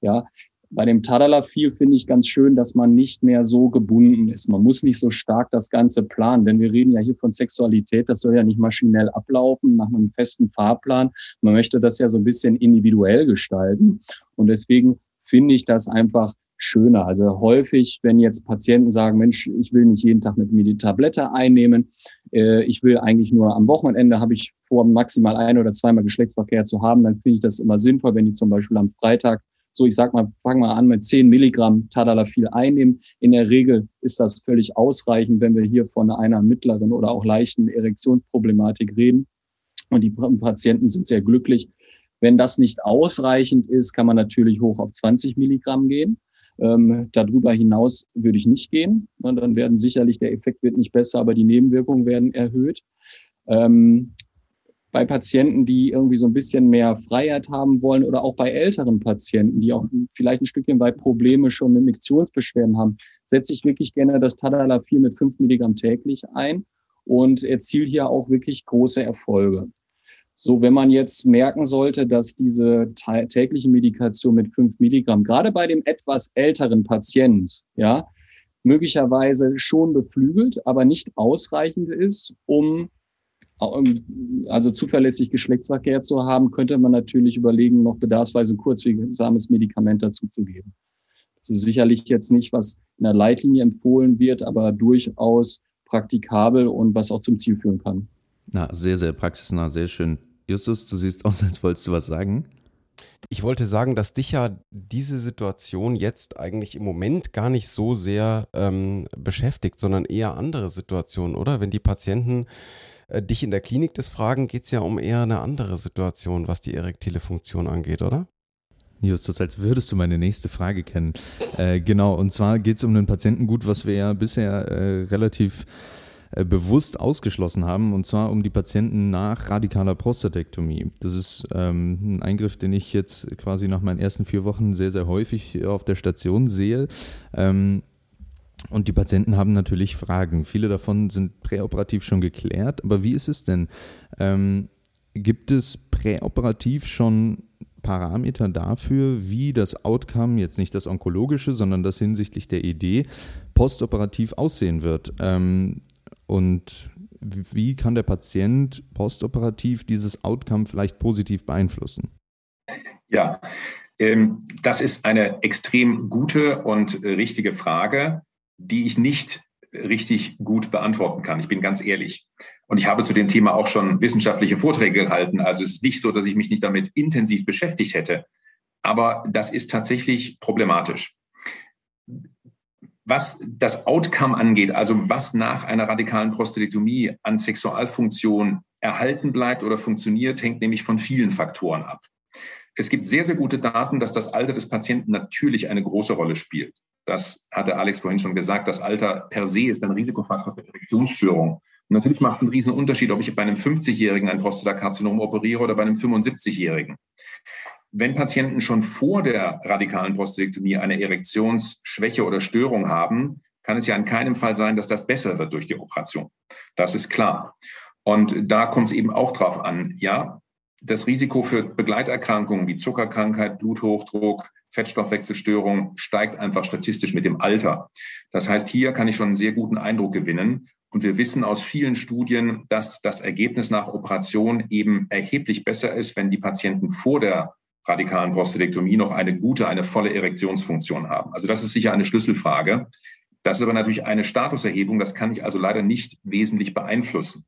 Ja, bei dem Tadalafil finde ich ganz schön, dass man nicht mehr so gebunden ist. Man muss nicht so stark das Ganze planen, denn wir reden ja hier von Sexualität. Das soll ja nicht maschinell ablaufen nach einem festen Fahrplan. Man möchte das ja so ein bisschen individuell gestalten. Und deswegen finde ich das einfach schöner. Also häufig, wenn jetzt Patienten sagen, Mensch, ich will nicht jeden Tag mit mir die Tablette einnehmen, äh, ich will eigentlich nur am Wochenende, habe ich vor, maximal ein oder zweimal Geschlechtsverkehr zu haben, dann finde ich das immer sinnvoll, wenn die zum Beispiel am Freitag so ich sag mal, fangen wir an mit 10 Milligramm Tadalafil einnehmen. In der Regel ist das völlig ausreichend, wenn wir hier von einer mittleren oder auch leichten Erektionsproblematik reden. Und die Patienten sind sehr glücklich. Wenn das nicht ausreichend ist, kann man natürlich hoch auf 20 Milligramm gehen. Ähm, darüber hinaus würde ich nicht gehen. Und dann werden sicherlich der Effekt wird nicht besser, aber die Nebenwirkungen werden erhöht. Ähm, bei Patienten, die irgendwie so ein bisschen mehr Freiheit haben wollen oder auch bei älteren Patienten, die auch vielleicht ein Stückchen weit Probleme schon mit Miktionsbeschwerden haben, setze ich wirklich gerne das Tadalafil mit fünf Milligramm täglich ein und erziele hier auch wirklich große Erfolge. So, wenn man jetzt merken sollte, dass diese tägliche Medikation mit fünf Milligramm, gerade bei dem etwas älteren Patient, ja, möglicherweise schon beflügelt, aber nicht ausreichend ist, um also zuverlässig Geschlechtsverkehr zu haben, könnte man natürlich überlegen, noch bedarfsweise kurzwirksames Medikament dazuzugeben. Das ist sicherlich jetzt nicht, was in der Leitlinie empfohlen wird, aber durchaus praktikabel und was auch zum Ziel führen kann. Na, sehr, sehr praxisnah, sehr schön. Justus, du siehst aus, als wolltest du was sagen. Ich wollte sagen, dass dich ja diese Situation jetzt eigentlich im Moment gar nicht so sehr ähm, beschäftigt, sondern eher andere Situationen, oder? Wenn die Patienten äh, dich in der Klinik das fragen, geht es ja um eher eine andere Situation, was die erektile Funktion angeht, oder? Justus, als würdest du meine nächste Frage kennen. Äh, genau, und zwar geht es um ein Patientengut, was wir ja bisher äh, relativ bewusst ausgeschlossen haben, und zwar um die Patienten nach radikaler Prostatektomie. Das ist ähm, ein Eingriff, den ich jetzt quasi nach meinen ersten vier Wochen sehr, sehr häufig auf der Station sehe. Ähm, und die Patienten haben natürlich Fragen. Viele davon sind präoperativ schon geklärt. Aber wie ist es denn? Ähm, gibt es präoperativ schon Parameter dafür, wie das Outcome, jetzt nicht das onkologische, sondern das hinsichtlich der Idee, postoperativ aussehen wird? Ähm, und wie kann der Patient postoperativ dieses Outcome vielleicht positiv beeinflussen? Ja, ähm, das ist eine extrem gute und richtige Frage, die ich nicht richtig gut beantworten kann. Ich bin ganz ehrlich. Und ich habe zu dem Thema auch schon wissenschaftliche Vorträge gehalten. Also es ist nicht so, dass ich mich nicht damit intensiv beschäftigt hätte. Aber das ist tatsächlich problematisch. Was das Outcome angeht, also was nach einer radikalen Prostatektomie an Sexualfunktion erhalten bleibt oder funktioniert, hängt nämlich von vielen Faktoren ab. Es gibt sehr, sehr gute Daten, dass das Alter des Patienten natürlich eine große Rolle spielt. Das hatte Alex vorhin schon gesagt. Das Alter per se ist ein Risikofaktor für Erektionsstörungen. Natürlich macht es einen riesen Unterschied, ob ich bei einem 50-Jährigen ein Prostatakarzinom operiere oder bei einem 75-Jährigen. Wenn Patienten schon vor der radikalen Prostatektomie eine Erektionsschwäche oder Störung haben, kann es ja in keinem Fall sein, dass das besser wird durch die Operation. Das ist klar. Und da kommt es eben auch drauf an. Ja, das Risiko für Begleiterkrankungen wie Zuckerkrankheit, Bluthochdruck, Fettstoffwechselstörung steigt einfach statistisch mit dem Alter. Das heißt, hier kann ich schon einen sehr guten Eindruck gewinnen. Und wir wissen aus vielen Studien, dass das Ergebnis nach Operation eben erheblich besser ist, wenn die Patienten vor der radikalen Prostatektomie noch eine gute, eine volle Erektionsfunktion haben. Also das ist sicher eine Schlüsselfrage. Das ist aber natürlich eine Statuserhebung. Das kann ich also leider nicht wesentlich beeinflussen.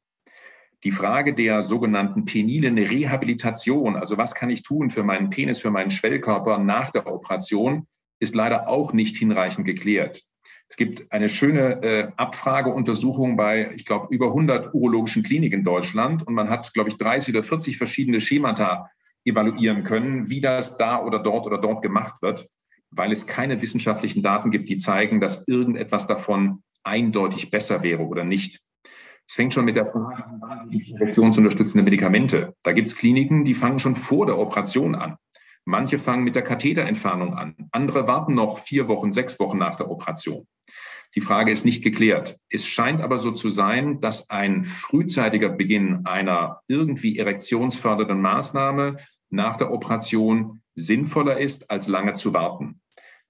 Die Frage der sogenannten penilen Rehabilitation, also was kann ich tun für meinen Penis, für meinen Schwellkörper nach der Operation, ist leider auch nicht hinreichend geklärt. Es gibt eine schöne äh, Abfrageuntersuchung bei, ich glaube, über 100 urologischen Kliniken in Deutschland und man hat, glaube ich, 30 oder 40 verschiedene Schemata evaluieren können, wie das da oder dort oder dort gemacht wird, weil es keine wissenschaftlichen Daten gibt, die zeigen, dass irgendetwas davon eindeutig besser wäre oder nicht. Es fängt schon mit der Frage an, infektionsunterstützende Medikamente. Da gibt es Kliniken, die fangen schon vor der Operation an. Manche fangen mit der Katheterentfernung an. Andere warten noch vier Wochen, sechs Wochen nach der Operation. Die Frage ist nicht geklärt. Es scheint aber so zu sein, dass ein frühzeitiger Beginn einer irgendwie erektionsfördernden Maßnahme nach der Operation sinnvoller ist, als lange zu warten.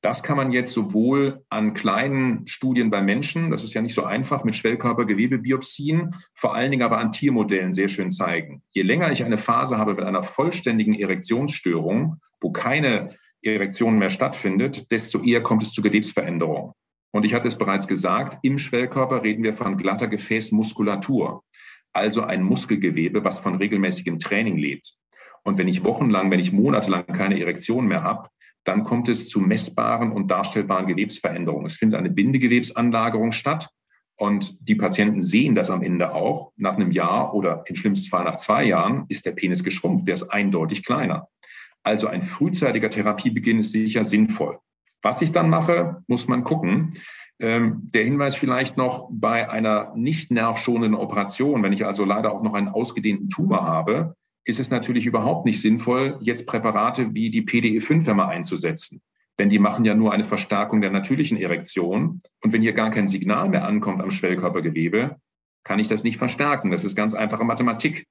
Das kann man jetzt sowohl an kleinen Studien bei Menschen, das ist ja nicht so einfach, mit Schwellkörpergewebebiopsien, vor allen Dingen aber an Tiermodellen sehr schön zeigen. Je länger ich eine Phase habe mit einer vollständigen Erektionsstörung, wo keine Erektion mehr stattfindet, desto eher kommt es zu Gewebsveränderungen. Und ich hatte es bereits gesagt, im Schwellkörper reden wir von glatter Gefäßmuskulatur, also ein Muskelgewebe, was von regelmäßigem Training lebt. Und wenn ich wochenlang, wenn ich monatelang keine Erektion mehr habe, dann kommt es zu messbaren und darstellbaren Gewebsveränderungen. Es findet eine Bindegewebsanlagerung statt und die Patienten sehen das am Ende auch. Nach einem Jahr oder im schlimmsten Fall nach zwei Jahren ist der Penis geschrumpft, der ist eindeutig kleiner. Also ein frühzeitiger Therapiebeginn ist sicher sinnvoll. Was ich dann mache, muss man gucken. Ähm, der Hinweis vielleicht noch bei einer nicht nervschonenden Operation, wenn ich also leider auch noch einen ausgedehnten Tumor habe, ist es natürlich überhaupt nicht sinnvoll, jetzt Präparate wie die PDE5-Hämmer einzusetzen. Denn die machen ja nur eine Verstärkung der natürlichen Erektion. Und wenn hier gar kein Signal mehr ankommt am Schwellkörpergewebe, kann ich das nicht verstärken. Das ist ganz einfache Mathematik.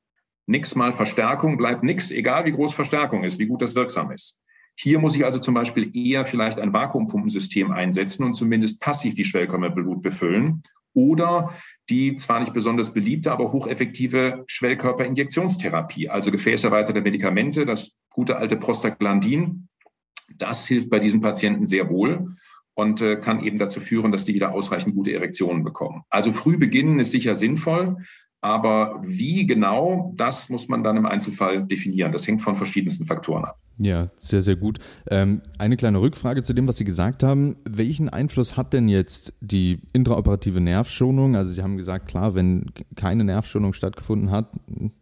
Nix mal Verstärkung bleibt nix, egal wie groß Verstärkung ist, wie gut das wirksam ist. Hier muss ich also zum Beispiel eher vielleicht ein Vakuumpumpensystem einsetzen und zumindest passiv die Schwellkörperblut befüllen oder die zwar nicht besonders beliebte, aber hocheffektive Schwellkörperinjektionstherapie, also gefäßerweiterte Medikamente, das gute alte Prostaglandin. Das hilft bei diesen Patienten sehr wohl und äh, kann eben dazu führen, dass die wieder ausreichend gute Erektionen bekommen. Also früh beginnen ist sicher sinnvoll, Aber wie genau, das muss man dann im Einzelfall definieren. Das hängt von verschiedensten Faktoren ab. Ja, sehr, sehr gut. Ähm, eine kleine Rückfrage zu dem, was Sie gesagt haben. Welchen Einfluss hat denn jetzt die intraoperative Nervschonung? Also Sie haben gesagt, klar, wenn keine Nervschonung stattgefunden hat,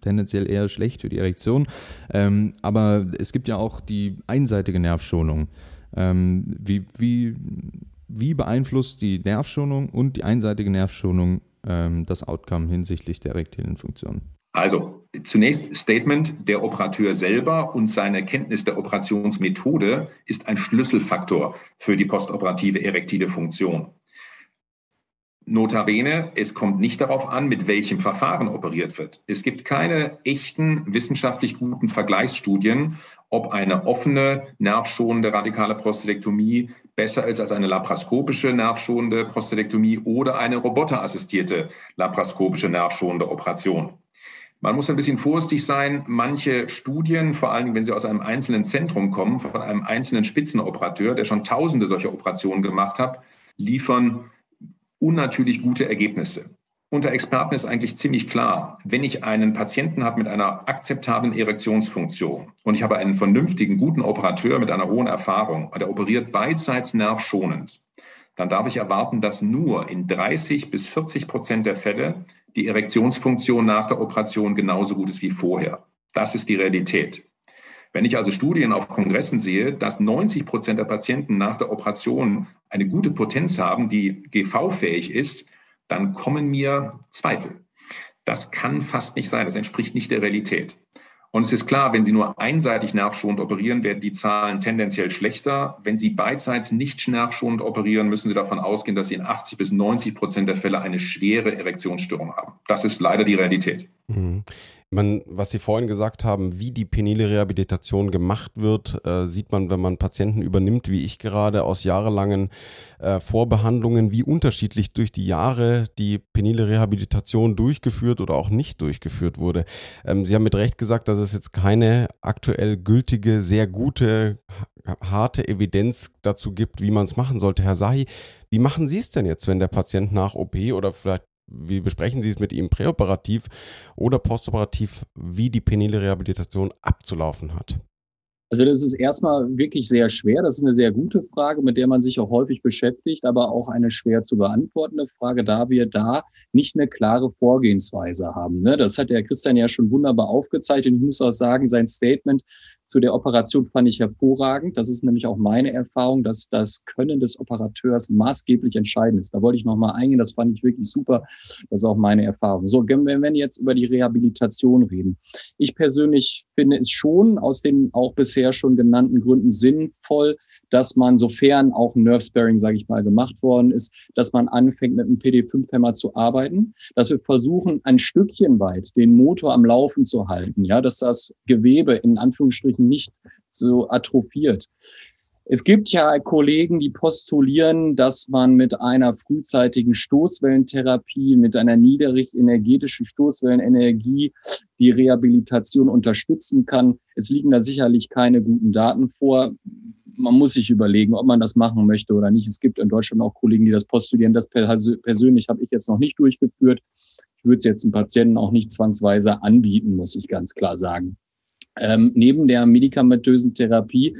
tendenziell eher schlecht für die Erektion. Ähm, aber es gibt ja auch die einseitige Nervschonung. Ähm, wie, wie, wie beeinflusst die Nervschonung und die einseitige Nervschonung das Outcome hinsichtlich der erektilen Funktion? Also zunächst Statement, der Operateur selber und seine Kenntnis der Operationsmethode ist ein Schlüsselfaktor für die postoperative erektile Funktion. Notabene, es kommt nicht darauf an, mit welchem Verfahren operiert wird. Es gibt keine echten wissenschaftlich guten Vergleichsstudien, ob eine offene, nervschonende radikale Prostatektomie besser ist als eine laparoskopische nervschonende Prostatektomie oder eine roboterassistierte laparoskopische nervschonende Operation. Man muss ein bisschen vorsichtig sein. Manche Studien, vor allem wenn sie aus einem einzelnen Zentrum kommen, von einem einzelnen Spitzenoperateur, der schon tausende solcher Operationen gemacht hat, liefern unnatürlich gute Ergebnisse. Unter Experten ist eigentlich ziemlich klar, wenn ich einen Patienten habe mit einer akzeptablen Erektionsfunktion und ich habe einen vernünftigen, guten Operateur mit einer hohen Erfahrung und er operiert beidseits nervschonend, dann darf ich erwarten, dass nur in 30 bis 40 Prozent der Fälle die Erektionsfunktion nach der Operation genauso gut ist wie vorher. Das ist die Realität. Wenn ich also Studien auf Kongressen sehe, dass 90 Prozent der Patienten nach der Operation eine gute Potenz haben, die GV-fähig ist, dann kommen mir Zweifel. Das kann fast nicht sein. Das entspricht nicht der Realität. Und es ist klar, wenn Sie nur einseitig nervschonend operieren, werden die Zahlen tendenziell schlechter. Wenn Sie beidseits nicht nervschonend operieren, müssen Sie davon ausgehen, dass Sie in 80 bis 90 Prozent der Fälle eine schwere Erektionsstörung haben. Das ist leider die Realität. Mhm. Man, was Sie vorhin gesagt haben, wie die penile Rehabilitation gemacht wird, äh, sieht man, wenn man Patienten übernimmt, wie ich gerade aus jahrelangen äh, Vorbehandlungen, wie unterschiedlich durch die Jahre die penile Rehabilitation durchgeführt oder auch nicht durchgeführt wurde. Ähm, Sie haben mit Recht gesagt, dass es jetzt keine aktuell gültige, sehr gute, harte Evidenz dazu gibt, wie man es machen sollte. Herr Sahi, wie machen Sie es denn jetzt, wenn der Patient nach OP oder vielleicht wie besprechen Sie es mit ihm präoperativ oder postoperativ, wie die penile Rehabilitation abzulaufen hat? Also das ist erstmal wirklich sehr schwer. Das ist eine sehr gute Frage, mit der man sich auch häufig beschäftigt, aber auch eine schwer zu beantwortende Frage, da wir da nicht eine klare Vorgehensweise haben. Ne? Das hat der Christian ja schon wunderbar aufgezeigt und ich muss auch sagen, sein Statement zu der Operation fand ich hervorragend. Das ist nämlich auch meine Erfahrung, dass das Können des Operateurs maßgeblich entscheidend ist. Da wollte ich nochmal eingehen, das fand ich wirklich super. Das ist auch meine Erfahrung. So, wenn wir jetzt über die Rehabilitation reden. Ich persönlich finde es schon aus den auch bisher schon genannten Gründen sinnvoll, dass man, sofern auch Nerve-Sparing, sage ich mal, gemacht worden ist, dass man anfängt, mit einem PD5-Hämmer zu arbeiten, dass wir versuchen, ein Stückchen weit den Motor am Laufen zu halten, ja, dass das Gewebe in Anführungsstrichen nicht so atrophiert. Es gibt ja Kollegen, die postulieren, dass man mit einer frühzeitigen Stoßwellentherapie, mit einer niedrig energetischen Stoßwellenenergie die Rehabilitation unterstützen kann. Es liegen da sicherlich keine guten Daten vor man muss sich überlegen, ob man das machen möchte oder nicht. Es gibt in Deutschland auch Kollegen, die das postulieren. Das persönlich habe ich jetzt noch nicht durchgeführt. Ich würde es jetzt dem Patienten auch nicht zwangsweise anbieten, muss ich ganz klar sagen. Ähm, neben der medikamentösen Therapie,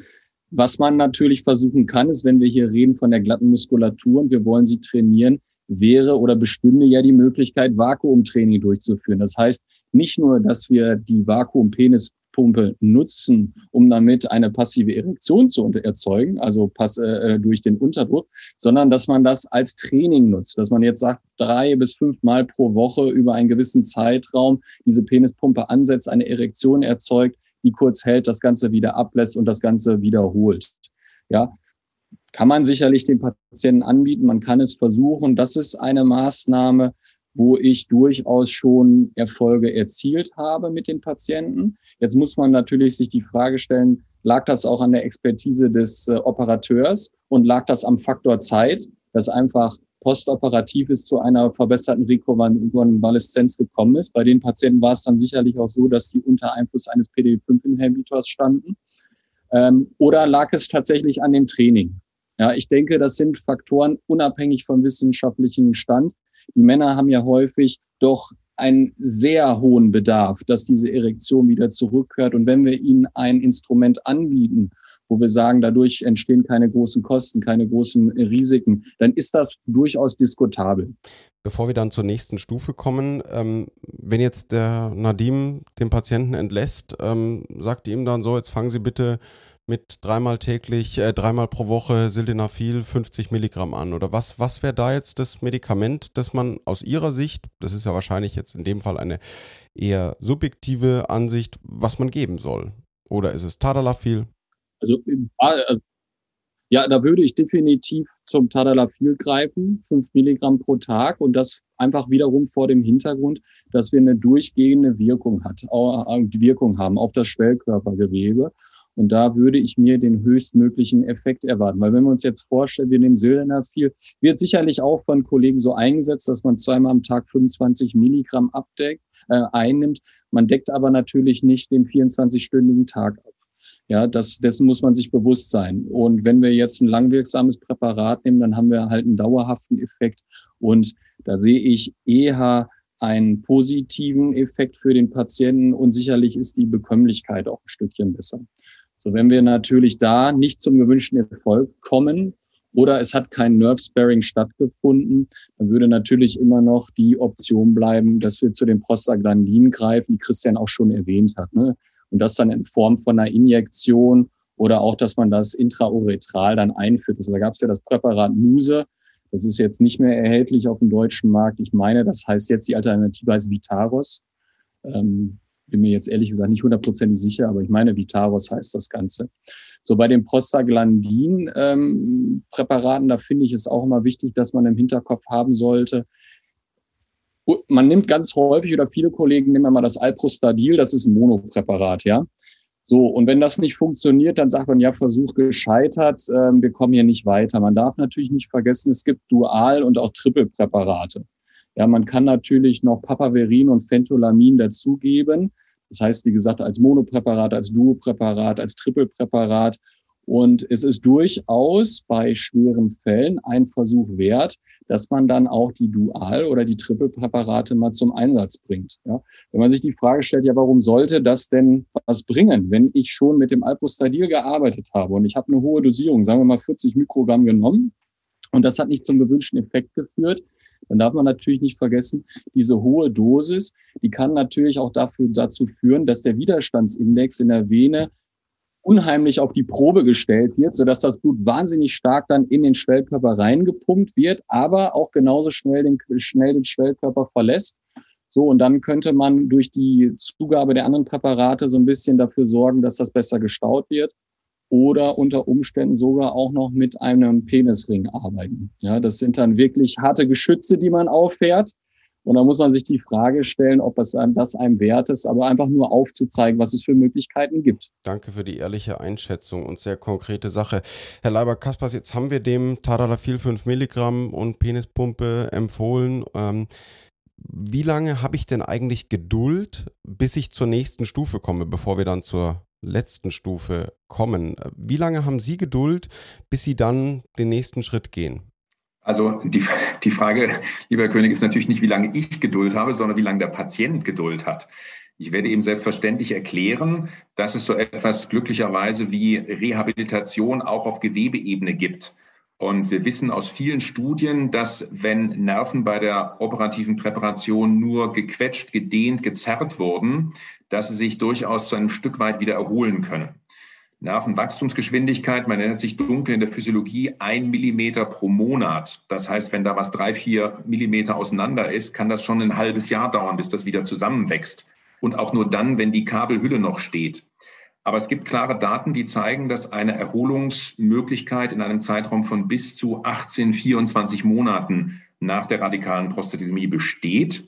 was man natürlich versuchen kann, ist, wenn wir hier reden von der glatten Muskulatur und wir wollen sie trainieren, wäre oder bestünde ja die Möglichkeit, Vakuumtraining durchzuführen. Das heißt, nicht nur, dass wir die Vakuumpenis Pumpe nutzen, um damit eine passive Erektion zu erzeugen, also pass, äh, äh, durch den Unterdruck, sondern dass man das als Training nutzt, dass man jetzt sagt, drei bis fünf Mal pro Woche über einen gewissen Zeitraum diese Penispumpe ansetzt, eine Erektion erzeugt, die kurz hält, das Ganze wieder ablässt und das Ganze wiederholt. Ja, kann man sicherlich den Patienten anbieten, man kann es versuchen. Das ist eine Maßnahme, wo ich durchaus schon Erfolge erzielt habe mit den Patienten. Jetzt muss man natürlich sich die Frage stellen, lag das auch an der Expertise des äh, Operateurs und lag das am Faktor Zeit, dass einfach postoperativ ist zu einer verbesserten Rekonvaleszenz gekommen ist. Bei den Patienten war es dann sicherlich auch so, dass sie unter Einfluss eines PD5-Inhibitors standen. Ähm, oder lag es tatsächlich an dem Training? Ja, ich denke, das sind Faktoren unabhängig vom wissenschaftlichen Stand, die Männer haben ja häufig doch einen sehr hohen Bedarf, dass diese Erektion wieder zurückkehrt. Und wenn wir ihnen ein Instrument anbieten, wo wir sagen, dadurch entstehen keine großen Kosten, keine großen Risiken, dann ist das durchaus diskutabel. Bevor wir dann zur nächsten Stufe kommen, ähm, wenn jetzt der Nadim den Patienten entlässt, ähm, sagt ihm dann so, jetzt fangen Sie bitte mit dreimal täglich, äh, dreimal pro Woche Sildenafil 50 Milligramm an? Oder was, was wäre da jetzt das Medikament, das man aus Ihrer Sicht, das ist ja wahrscheinlich jetzt in dem Fall eine eher subjektive Ansicht, was man geben soll? Oder ist es Tadalafil? Also, äh, ja, da würde ich definitiv zum Tadalafil greifen, 5 Milligramm pro Tag und das einfach wiederum vor dem Hintergrund, dass wir eine durchgehende Wirkung hat, Wirkung haben auf das Schwellkörpergewebe und da würde ich mir den höchstmöglichen Effekt erwarten. Weil wenn wir uns jetzt vorstellen, wir nehmen Sildenafil, wird sicherlich auch von Kollegen so eingesetzt, dass man zweimal am Tag 25 Milligramm abdeckt, äh, einnimmt. Man deckt aber natürlich nicht den 24-stündigen Tag ab. Ja, das, dessen muss man sich bewusst sein. Und wenn wir jetzt ein langwirksames Präparat nehmen, dann haben wir halt einen dauerhaften Effekt. Und da sehe ich eher einen positiven Effekt für den Patienten und sicherlich ist die Bekömmlichkeit auch ein Stückchen besser. So, wenn wir natürlich da nicht zum gewünschten Erfolg kommen oder es hat kein Nerve Sparing stattgefunden, dann würde natürlich immer noch die Option bleiben, dass wir zu den Prostaglandinen greifen, die Christian auch schon erwähnt hat. Ne? Und das dann in Form von einer Injektion oder auch, dass man das intrauretral dann einführt. Also da gab es ja das Präparat Muse. Das ist jetzt nicht mehr erhältlich auf dem deutschen Markt. Ich meine, das heißt jetzt die Alternative heißt Vitaros. Ähm, bin mir jetzt ehrlich gesagt nicht hundertprozentig sicher, aber ich meine, Vitaros heißt das Ganze. So bei den Prostaglandin-Präparaten, ähm, da finde ich es auch immer wichtig, dass man im Hinterkopf haben sollte, man nimmt ganz häufig oder viele Kollegen nehmen mal das Alprostadil, das ist ein Monopräparat, ja. So, und wenn das nicht funktioniert, dann sagt man, ja, Versuch gescheitert, äh, wir kommen hier nicht weiter. Man darf natürlich nicht vergessen, es gibt Dual- und auch Triple-Präparate. Ja, man kann natürlich noch Papaverin und Fentolamin dazugeben. Das heißt, wie gesagt, als Monopräparat, als Duopräparat, als Trippelpräparat. Und es ist durchaus bei schweren Fällen ein Versuch wert, dass man dann auch die Dual- oder die Trippelpräparate mal zum Einsatz bringt. Ja, wenn man sich die Frage stellt, ja, warum sollte das denn was bringen, wenn ich schon mit dem Alprostadil gearbeitet habe und ich habe eine hohe Dosierung, sagen wir mal 40 Mikrogramm genommen und das hat nicht zum gewünschten Effekt geführt, dann darf man natürlich nicht vergessen, diese hohe Dosis, die kann natürlich auch dafür, dazu führen, dass der Widerstandsindex in der Vene unheimlich auf die Probe gestellt wird, sodass das Blut wahnsinnig stark dann in den Schwellkörper reingepumpt wird, aber auch genauso schnell den, schnell den Schwellkörper verlässt. So, und dann könnte man durch die Zugabe der anderen Präparate so ein bisschen dafür sorgen, dass das besser gestaut wird oder unter Umständen sogar auch noch mit einem Penisring arbeiten. Ja, das sind dann wirklich harte Geschütze, die man auffährt. Und da muss man sich die Frage stellen, ob es einem das einem wert ist, aber einfach nur aufzuzeigen, was es für Möglichkeiten gibt. Danke für die ehrliche Einschätzung und sehr konkrete Sache. Herr Leiber-Kaspers, jetzt haben wir dem Tadalafil 5 Milligramm und Penispumpe empfohlen. Ähm, wie lange habe ich denn eigentlich Geduld, bis ich zur nächsten Stufe komme, bevor wir dann zur letzten Stufe kommen. Wie lange haben Sie Geduld, bis Sie dann den nächsten Schritt gehen? Also die, die Frage, lieber König, ist natürlich nicht, wie lange ich Geduld habe, sondern wie lange der Patient Geduld hat. Ich werde ihm selbstverständlich erklären, dass es so etwas glücklicherweise wie Rehabilitation auch auf Gewebeebene gibt. Und wir wissen aus vielen Studien, dass wenn Nerven bei der operativen Präparation nur gequetscht, gedehnt, gezerrt wurden, dass sie sich durchaus zu einem Stück weit wieder erholen können. Nervenwachstumsgeschwindigkeit, man nennt sich dunkel in der Physiologie, ein Millimeter pro Monat. Das heißt, wenn da was drei, vier Millimeter auseinander ist, kann das schon ein halbes Jahr dauern, bis das wieder zusammenwächst. Und auch nur dann, wenn die Kabelhülle noch steht. Aber es gibt klare Daten, die zeigen, dass eine Erholungsmöglichkeit in einem Zeitraum von bis zu 18, 24 Monaten nach der radikalen Prostatektomie besteht.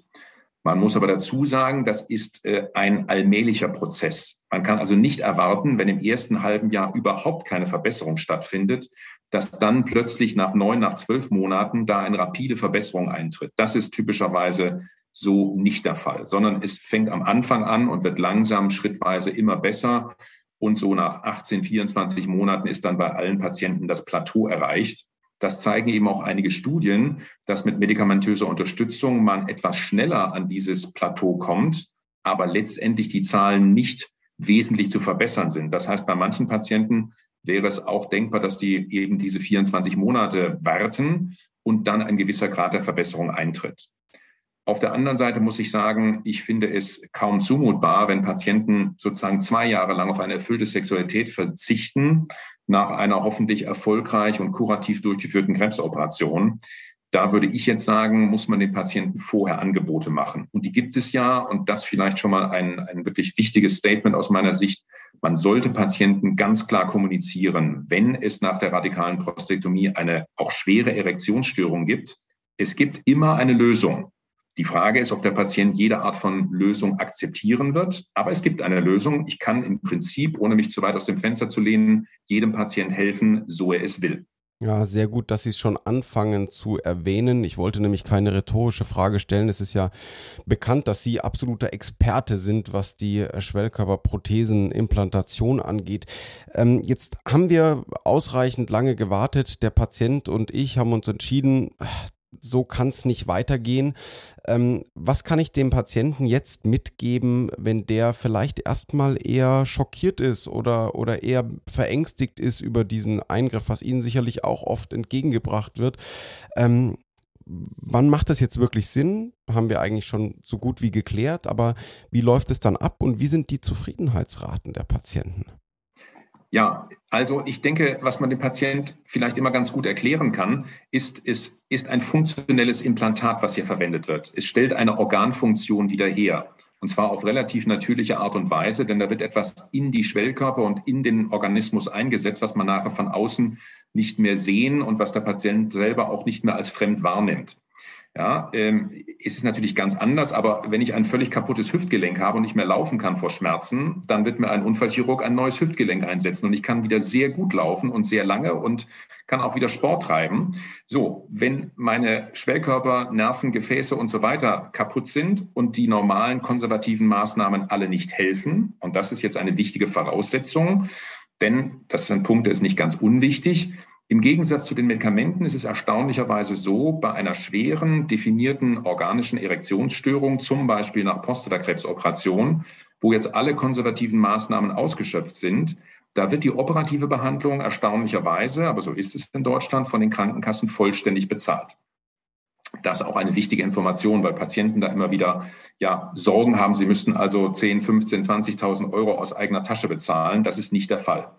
Man muss aber dazu sagen, das ist äh, ein allmählicher Prozess. Man kann also nicht erwarten, wenn im ersten halben Jahr überhaupt keine Verbesserung stattfindet, dass dann plötzlich nach neun, nach zwölf Monaten da eine rapide Verbesserung eintritt. Das ist typischerweise so nicht der Fall, sondern es fängt am Anfang an und wird langsam schrittweise immer besser. Und so nach 18, 24 Monaten ist dann bei allen Patienten das Plateau erreicht. Das zeigen eben auch einige Studien, dass mit medikamentöser Unterstützung man etwas schneller an dieses Plateau kommt, aber letztendlich die Zahlen nicht wesentlich zu verbessern sind. Das heißt, bei manchen Patienten wäre es auch denkbar, dass die eben diese 24 Monate warten und dann ein gewisser Grad der Verbesserung eintritt. Auf der anderen Seite muss ich sagen, ich finde es kaum zumutbar, wenn Patienten sozusagen zwei Jahre lang auf eine erfüllte Sexualität verzichten, nach einer hoffentlich erfolgreich und kurativ durchgeführten Krebsoperation. Da würde ich jetzt sagen, muss man den Patienten vorher Angebote machen. Und die gibt es ja. Und das vielleicht schon mal ein, ein wirklich wichtiges Statement aus meiner Sicht. Man sollte Patienten ganz klar kommunizieren, wenn es nach der radikalen Prostektomie eine auch schwere Erektionsstörung gibt. Es gibt immer eine Lösung. Die Frage ist, ob der Patient jede Art von Lösung akzeptieren wird. Aber es gibt eine Lösung. Ich kann im Prinzip, ohne mich zu weit aus dem Fenster zu lehnen, jedem Patient helfen, so er es will. Ja, sehr gut, dass Sie es schon anfangen zu erwähnen. Ich wollte nämlich keine rhetorische Frage stellen. Es ist ja bekannt, dass Sie absoluter Experte sind, was die Schwellkörperprothesenimplantation angeht. Ähm, jetzt haben wir ausreichend lange gewartet. Der Patient und ich haben uns entschieden, so kann es nicht weitergehen. Ähm, was kann ich dem Patienten jetzt mitgeben, wenn der vielleicht erstmal eher schockiert ist oder, oder eher verängstigt ist über diesen Eingriff, was ihnen sicherlich auch oft entgegengebracht wird? Ähm, wann macht das jetzt wirklich Sinn? Haben wir eigentlich schon so gut wie geklärt, aber wie läuft es dann ab und wie sind die Zufriedenheitsraten der Patienten? Ja, also ich denke, was man dem Patient vielleicht immer ganz gut erklären kann, ist, es ist ein funktionelles Implantat, was hier verwendet wird. Es stellt eine Organfunktion wieder her. Und zwar auf relativ natürliche Art und Weise, denn da wird etwas in die Schwellkörper und in den Organismus eingesetzt, was man nachher von außen nicht mehr sehen und was der Patient selber auch nicht mehr als fremd wahrnimmt. Ja, ähm, ist es natürlich ganz anders, aber wenn ich ein völlig kaputtes Hüftgelenk habe und nicht mehr laufen kann vor Schmerzen, dann wird mir ein Unfallchirurg ein neues Hüftgelenk einsetzen und ich kann wieder sehr gut laufen und sehr lange und kann auch wieder Sport treiben. So, wenn meine Schwellkörper, Nerven, Gefäße und so weiter kaputt sind und die normalen konservativen Maßnahmen alle nicht helfen, und das ist jetzt eine wichtige Voraussetzung, denn das ist ein Punkt, der ist nicht ganz unwichtig, im Gegensatz zu den Medikamenten ist es erstaunlicherweise so, bei einer schweren definierten organischen Erektionsstörung, zum Beispiel nach Prostatakrebsoperation, wo jetzt alle konservativen Maßnahmen ausgeschöpft sind, da wird die operative Behandlung erstaunlicherweise, aber so ist es in Deutschland, von den Krankenkassen vollständig bezahlt. Das ist auch eine wichtige Information, weil Patienten da immer wieder ja, Sorgen haben, sie müssten also 10, 15, 20.000 Euro aus eigener Tasche bezahlen. Das ist nicht der Fall.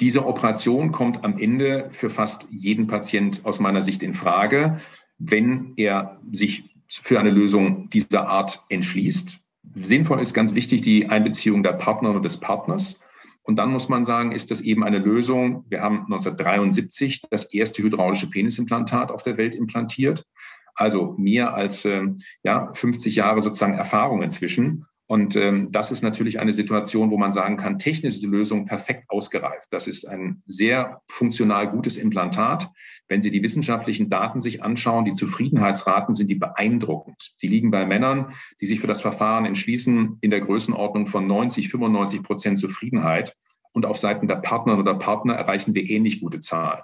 Diese Operation kommt am Ende für fast jeden Patient aus meiner Sicht in Frage, wenn er sich für eine Lösung dieser Art entschließt. Sinnvoll ist ganz wichtig die Einbeziehung der Partner und des Partners. Und dann muss man sagen, ist das eben eine Lösung. Wir haben 1973 das erste hydraulische Penisimplantat auf der Welt implantiert. Also mehr als äh, ja, 50 Jahre sozusagen Erfahrung inzwischen. Und ähm, das ist natürlich eine Situation, wo man sagen kann, technisch ist die Lösung perfekt ausgereift. Das ist ein sehr funktional gutes Implantat. Wenn Sie die wissenschaftlichen Daten sich anschauen, die Zufriedenheitsraten sind die beeindruckend. Die liegen bei Männern, die sich für das Verfahren entschließen, in der Größenordnung von 90, 95 Prozent Zufriedenheit. Und auf Seiten der Partner oder Partner erreichen wir ähnlich gute Zahlen.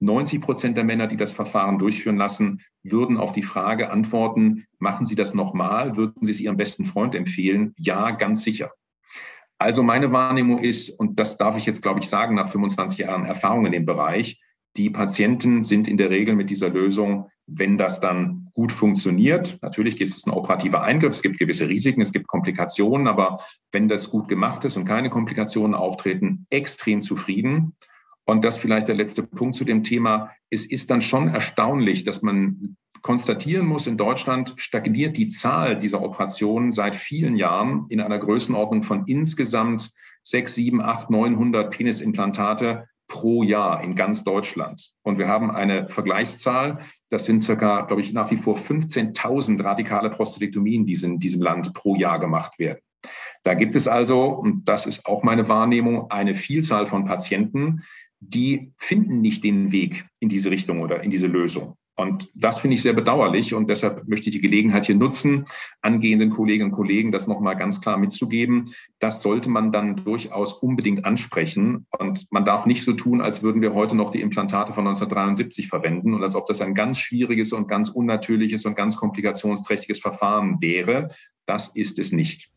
90 Prozent der Männer, die das Verfahren durchführen lassen, würden auf die Frage antworten, machen Sie das nochmal? Würden Sie es Ihrem besten Freund empfehlen? Ja, ganz sicher. Also meine Wahrnehmung ist, und das darf ich jetzt, glaube ich, sagen, nach 25 Jahren Erfahrung in dem Bereich, die Patienten sind in der Regel mit dieser Lösung, wenn das dann gut funktioniert, natürlich gibt es ein operativer Eingriff, es gibt gewisse Risiken, es gibt Komplikationen, aber wenn das gut gemacht ist und keine Komplikationen auftreten, extrem zufrieden. Und das vielleicht der letzte Punkt zu dem Thema. Es ist dann schon erstaunlich, dass man konstatieren muss, in Deutschland stagniert die Zahl dieser Operationen seit vielen Jahren in einer Größenordnung von insgesamt 6, 7, 8, 900 Penisimplantate pro Jahr in ganz Deutschland. Und wir haben eine Vergleichszahl, das sind circa, glaube ich, nach wie vor 15.000 radikale Prostatektomien, die in diesem Land pro Jahr gemacht werden. Da gibt es also, und das ist auch meine Wahrnehmung, eine Vielzahl von Patienten, die finden nicht den Weg in diese Richtung oder in diese Lösung. Und das finde ich sehr bedauerlich und deshalb möchte ich die Gelegenheit hier nutzen, angehenden Kolleginnen und Kollegen das nochmal ganz klar mitzugeben. Das sollte man dann durchaus unbedingt ansprechen und man darf nicht so tun, als würden wir heute noch die Implantate von 1973 verwenden und als ob das ein ganz schwieriges und ganz unnatürliches und ganz komplikationsträchtiges Verfahren wäre. Das ist es nicht.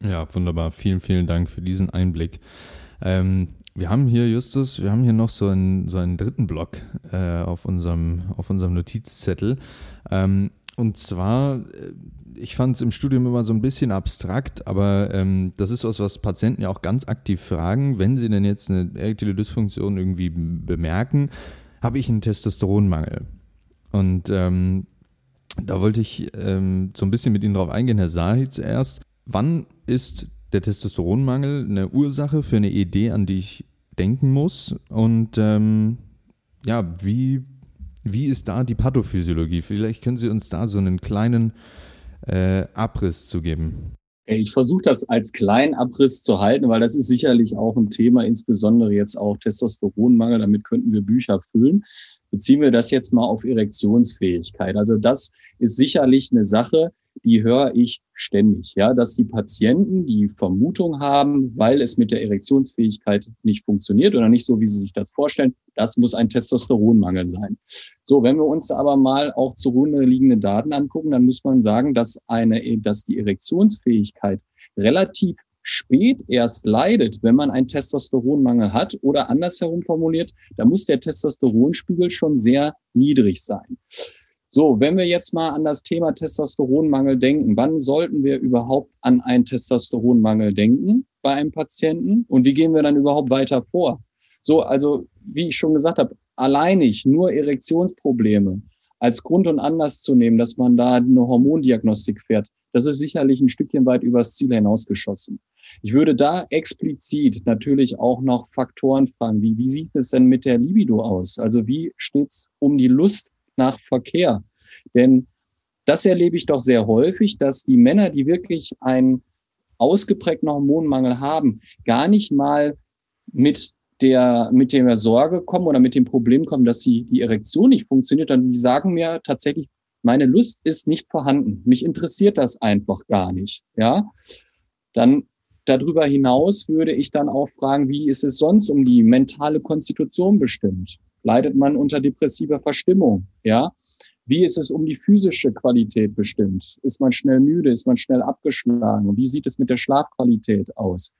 Ja, wunderbar. Vielen, vielen Dank für diesen Einblick. Ähm, wir haben hier, Justus, wir haben hier noch so einen, so einen dritten Block äh, auf, unserem, auf unserem Notizzettel. Ähm, und zwar, äh, ich fand es im Studium immer so ein bisschen abstrakt, aber ähm, das ist was, was Patienten ja auch ganz aktiv fragen, wenn sie denn jetzt eine erektile Dysfunktion irgendwie bemerken, habe ich einen Testosteronmangel. Und ähm, da wollte ich ähm, so ein bisschen mit Ihnen drauf eingehen, Herr Sahi zuerst. Wann ist der Testosteronmangel eine Ursache für eine Idee, an die ich denken muss? Und ähm, ja, wie, wie ist da die Pathophysiologie? Vielleicht können Sie uns da so einen kleinen äh, Abriss zu geben. Ich versuche das als kleinen Abriss zu halten, weil das ist sicherlich auch ein Thema, insbesondere jetzt auch Testosteronmangel. Damit könnten wir Bücher füllen. Beziehen wir das jetzt mal auf Erektionsfähigkeit. Also das ist sicherlich eine Sache, die höre ich ständig, ja, dass die Patienten die Vermutung haben, weil es mit der Erektionsfähigkeit nicht funktioniert oder nicht so, wie sie sich das vorstellen, das muss ein Testosteronmangel sein. So, wenn wir uns aber mal auch zugrunde liegende Daten angucken, dann muss man sagen, dass eine, dass die Erektionsfähigkeit relativ spät erst leidet, wenn man einen Testosteronmangel hat oder andersherum formuliert, da muss der Testosteronspiegel schon sehr niedrig sein. So, wenn wir jetzt mal an das Thema Testosteronmangel denken, wann sollten wir überhaupt an einen Testosteronmangel denken bei einem Patienten und wie gehen wir dann überhaupt weiter vor? So, also wie ich schon gesagt habe, alleinig nur Erektionsprobleme als Grund und Anlass zu nehmen, dass man da eine Hormondiagnostik fährt, das ist sicherlich ein Stückchen weit übers Ziel hinausgeschossen. Ich würde da explizit natürlich auch noch Faktoren fragen, wie, wie sieht es denn mit der Libido aus? Also wie steht's um die Lust nach Verkehr. Denn das erlebe ich doch sehr häufig, dass die Männer, die wirklich einen ausgeprägten Hormonmangel haben, gar nicht mal mit der, mit der Sorge kommen oder mit dem Problem kommen, dass sie, die Erektion nicht funktioniert, dann die sagen mir tatsächlich, meine Lust ist nicht vorhanden. Mich interessiert das einfach gar nicht. Ja, dann darüber hinaus würde ich dann auch fragen, wie ist es sonst um die mentale Konstitution bestimmt? Leidet man unter depressiver Verstimmung? Ja. Wie ist es um die physische Qualität bestimmt? Ist man schnell müde? Ist man schnell abgeschlagen? Wie sieht es mit der Schlafqualität aus?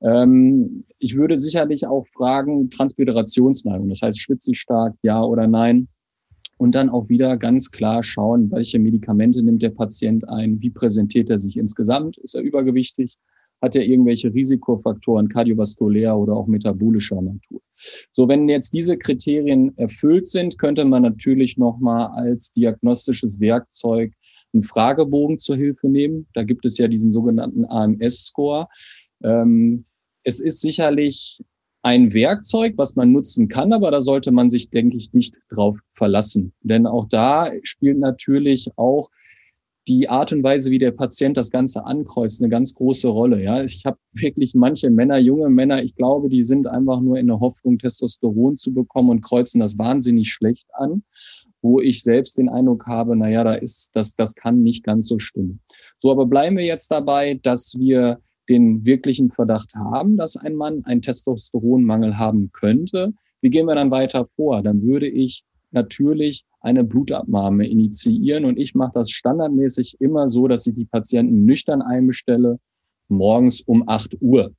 Ähm, ich würde sicherlich auch fragen, Transpirationsneigung, das heißt schwitzelstark, ja oder nein. Und dann auch wieder ganz klar schauen, welche Medikamente nimmt der Patient ein, wie präsentiert er sich insgesamt, ist er übergewichtig, hat er irgendwelche Risikofaktoren kardiovaskulär oder auch metabolischer Natur. So, wenn jetzt diese Kriterien erfüllt sind, könnte man natürlich nochmal als diagnostisches Werkzeug einen Fragebogen zur Hilfe nehmen. Da gibt es ja diesen sogenannten AMS-Score. Ähm, es ist sicherlich ein Werkzeug, was man nutzen kann, aber da sollte man sich, denke ich, nicht drauf verlassen. Denn auch da spielt natürlich auch die Art und Weise, wie der Patient das Ganze ankreuzt, eine ganz große Rolle. Ja, ich habe wirklich manche Männer, junge Männer, ich glaube, die sind einfach nur in der Hoffnung, Testosteron zu bekommen und kreuzen das wahnsinnig schlecht an, wo ich selbst den Eindruck habe, na ja, da ist das, das kann nicht ganz so stimmen. So, aber bleiben wir jetzt dabei, dass wir den wirklichen Verdacht haben, dass ein Mann einen Testosteronmangel haben könnte. Wie gehen wir dann weiter vor? Dann würde ich natürlich eine Blutabnahme initiieren. Und ich mache das standardmäßig immer so, dass ich die Patienten nüchtern einbestelle, morgens um 8 Uhr.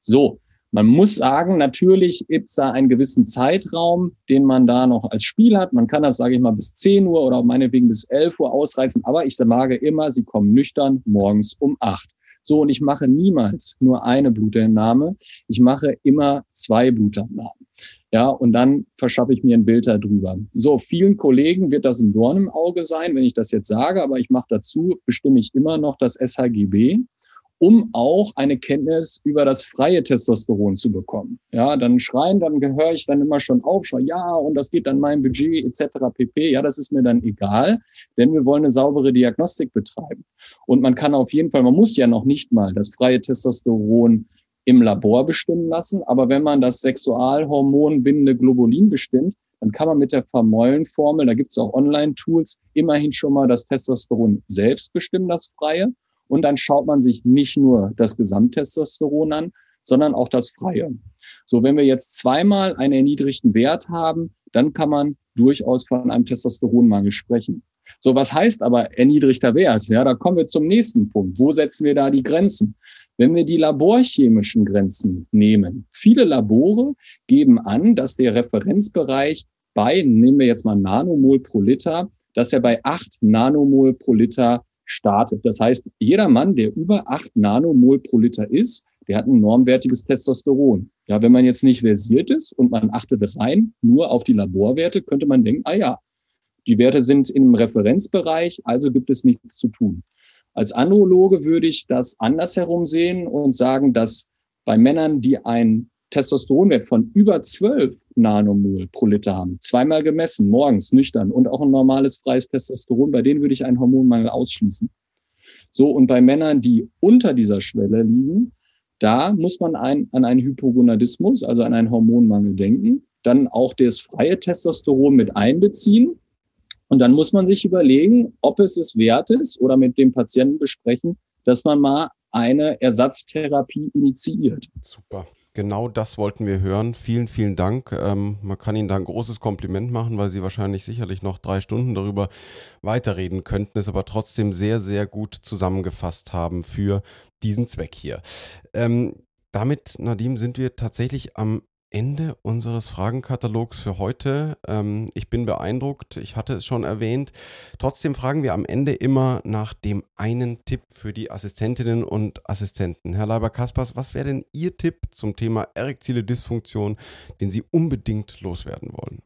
So, man muss sagen, natürlich gibt es da einen gewissen Zeitraum, den man da noch als Spiel hat. Man kann das, sage ich mal, bis 10 Uhr oder meinetwegen bis 11 Uhr ausreißen. Aber ich sage immer, sie kommen nüchtern morgens um 8. So, und ich mache niemals nur eine Blutentnahme. Ich mache immer zwei Blutabnahmen. Ja, und dann verschaffe ich mir ein Bild darüber. So, vielen Kollegen wird das ein Dorn im Auge sein, wenn ich das jetzt sage, aber ich mache dazu, bestimme ich immer noch das SHGB, um auch eine Kenntnis über das freie Testosteron zu bekommen. Ja, dann schreien, dann gehöre ich dann immer schon auf, schau, ja, und das geht an mein Budget etc. pp. Ja, das ist mir dann egal, denn wir wollen eine saubere Diagnostik betreiben. Und man kann auf jeden Fall, man muss ja noch nicht mal das freie Testosteron im Labor bestimmen lassen. Aber wenn man das Sexualhormon bindende Globulin bestimmt, dann kann man mit der Vermollenformel, da gibt es auch Online-Tools, immerhin schon mal das Testosteron selbst bestimmen, das freie. Und dann schaut man sich nicht nur das Gesamttestosteron an, sondern auch das freie. So, wenn wir jetzt zweimal einen erniedrigten Wert haben, dann kann man durchaus von einem Testosteronmangel sprechen. So, was heißt aber erniedrigter Wert? Ja, da kommen wir zum nächsten Punkt. Wo setzen wir da die Grenzen? Wenn wir die laborchemischen Grenzen nehmen, viele Labore geben an, dass der Referenzbereich bei, nehmen wir jetzt mal Nanomol pro Liter, dass er bei acht Nanomol pro Liter startet. Das heißt, jeder Mann, der über acht Nanomol pro Liter ist, der hat ein normwertiges Testosteron. Ja, wenn man jetzt nicht versiert ist und man achtet rein nur auf die Laborwerte, könnte man denken, ah ja, die Werte sind im Referenzbereich, also gibt es nichts zu tun. Als Androloge würde ich das andersherum sehen und sagen, dass bei Männern, die einen Testosteronwert von über 12 Nanomol pro Liter haben, zweimal gemessen, morgens nüchtern und auch ein normales freies Testosteron, bei denen würde ich einen Hormonmangel ausschließen. So, und bei Männern, die unter dieser Schwelle liegen, da muss man ein, an einen Hypogonadismus, also an einen Hormonmangel denken, dann auch das freie Testosteron mit einbeziehen. Und dann muss man sich überlegen, ob es es wert ist oder mit dem Patienten besprechen, dass man mal eine Ersatztherapie initiiert. Super. Genau das wollten wir hören. Vielen, vielen Dank. Ähm, man kann Ihnen da ein großes Kompliment machen, weil Sie wahrscheinlich sicherlich noch drei Stunden darüber weiterreden könnten, es aber trotzdem sehr, sehr gut zusammengefasst haben für diesen Zweck hier. Ähm, damit, Nadim, sind wir tatsächlich am Ende unseres Fragenkatalogs für heute. Ähm, ich bin beeindruckt, ich hatte es schon erwähnt. Trotzdem fragen wir am Ende immer nach dem einen Tipp für die Assistentinnen und Assistenten. Herr Leiber-Kaspers, was wäre denn Ihr Tipp zum Thema erektile Dysfunktion, den Sie unbedingt loswerden wollen?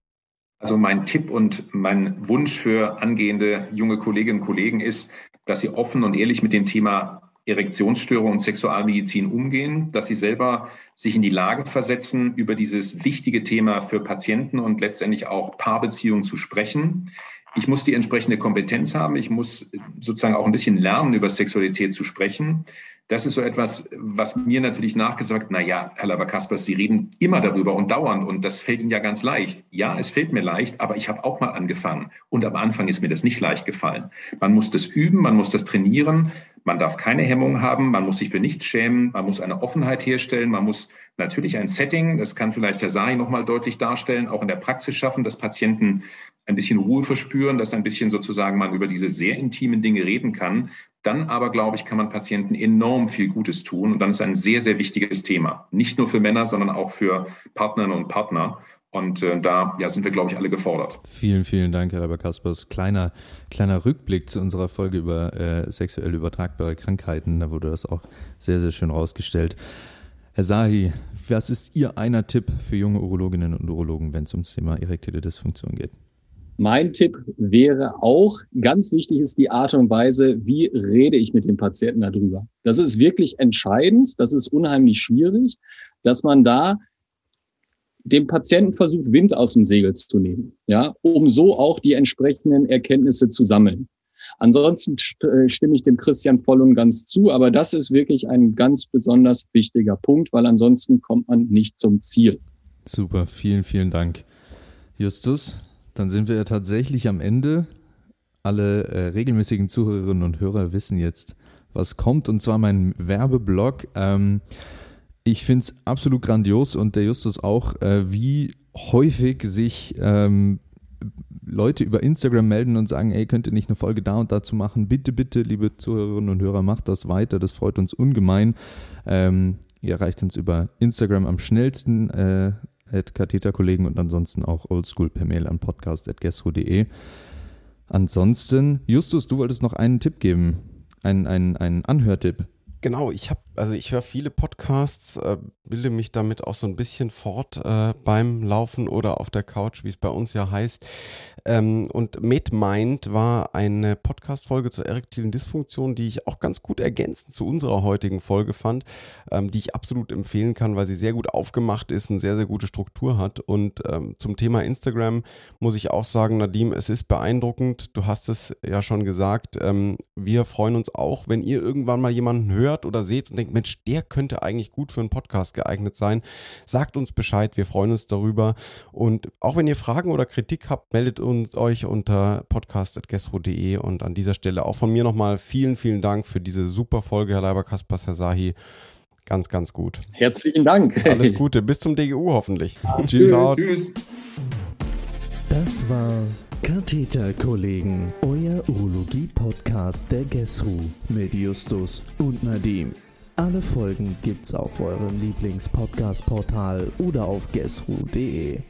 Also mein Tipp und mein Wunsch für angehende junge Kolleginnen und Kollegen ist, dass sie offen und ehrlich mit dem Thema Erektionsstörung und Sexualmedizin umgehen, dass sie selber sich in die Lage versetzen, über dieses wichtige Thema für Patienten und letztendlich auch Paarbeziehungen zu sprechen. Ich muss die entsprechende Kompetenz haben. Ich muss sozusagen auch ein bisschen lernen, über Sexualität zu sprechen. Das ist so etwas, was mir natürlich nachgesagt, na ja, Herr Laber-Kaspers, Sie reden immer darüber und dauernd und das fällt Ihnen ja ganz leicht. Ja, es fällt mir leicht, aber ich habe auch mal angefangen und am Anfang ist mir das nicht leicht gefallen. Man muss das üben, man muss das trainieren, man darf keine Hemmung haben, man muss sich für nichts schämen, man muss eine Offenheit herstellen, man muss natürlich ein Setting, das kann vielleicht Herr Sahi nochmal deutlich darstellen, auch in der Praxis schaffen, dass Patienten ein bisschen Ruhe verspüren, dass ein bisschen sozusagen man über diese sehr intimen Dinge reden kann. Dann aber, glaube ich, kann man Patienten enorm viel Gutes tun. Und dann ist ein sehr, sehr wichtiges Thema. Nicht nur für Männer, sondern auch für Partnerinnen und Partner. Und äh, da ja, sind wir, glaube ich, alle gefordert. Vielen, vielen Dank, Herr Laber Kaspers. Kleiner, kleiner Rückblick zu unserer Folge über äh, sexuell übertragbare Krankheiten. Da wurde das auch sehr, sehr schön rausgestellt. Herr Sahi, was ist Ihr einer Tipp für junge Urologinnen und Urologen, wenn es ums Thema erektile Dysfunktion geht? Mein Tipp wäre auch, ganz wichtig ist die Art und Weise, wie rede ich mit dem Patienten darüber. Das ist wirklich entscheidend, das ist unheimlich schwierig, dass man da dem Patienten versucht, Wind aus dem Segel zu nehmen, ja, um so auch die entsprechenden Erkenntnisse zu sammeln. Ansonsten äh, stimme ich dem Christian voll und ganz zu, aber das ist wirklich ein ganz besonders wichtiger Punkt, weil ansonsten kommt man nicht zum Ziel. Super, vielen, vielen Dank. Justus, dann sind wir ja tatsächlich am Ende. Alle äh, regelmäßigen Zuhörerinnen und Hörer wissen jetzt, was kommt, und zwar mein Werbeblock. Ähm, ich finde es absolut grandios und der Justus auch, äh, wie häufig sich ähm, Leute über Instagram melden und sagen, ey, könnt ihr nicht eine Folge da und dazu machen? Bitte, bitte, liebe Zuhörerinnen und Hörer, macht das weiter. Das freut uns ungemein. Ähm, ihr erreicht uns über Instagram am schnellsten. Äh, Katheterkollegen und ansonsten auch oldschool per Mail an podcast.gestro.de. Ansonsten, Justus, du wolltest noch einen Tipp geben, einen, einen, einen Anhörtipp. Genau, ich habe, also ich höre viele Podcasts, äh, bilde mich damit auch so ein bisschen fort äh, beim Laufen oder auf der Couch, wie es bei uns ja heißt. Ähm, und MedMind war eine Podcast-Folge zur erektilen Dysfunktion, die ich auch ganz gut ergänzend zu unserer heutigen Folge fand, ähm, die ich absolut empfehlen kann, weil sie sehr gut aufgemacht ist, eine sehr, sehr gute Struktur hat. Und ähm, zum Thema Instagram muss ich auch sagen, Nadim, es ist beeindruckend. Du hast es ja schon gesagt. Ähm, wir freuen uns auch, wenn ihr irgendwann mal jemanden hört oder seht und denkt, denkt, Mensch, der könnte eigentlich gut für einen Podcast geeignet sein, sagt uns Bescheid. Wir freuen uns darüber. Und auch wenn ihr Fragen oder Kritik habt, meldet uns, euch unter podcast.gestro.de. Und an dieser Stelle auch von mir nochmal vielen, vielen Dank für diese super Folge, Herr Leiber Kaspers, Herr Sahi. Ganz, ganz gut. Herzlichen Dank. Alles Gute. Bis zum DGU hoffentlich. Tschüss. Tschüss. Das war Katheterkollegen, euer Urologie-Podcast der GESRU mit Justus und Nadim. Alle Folgen gibt's auf eurem Lieblings-Podcast-Portal oder auf gesru.de.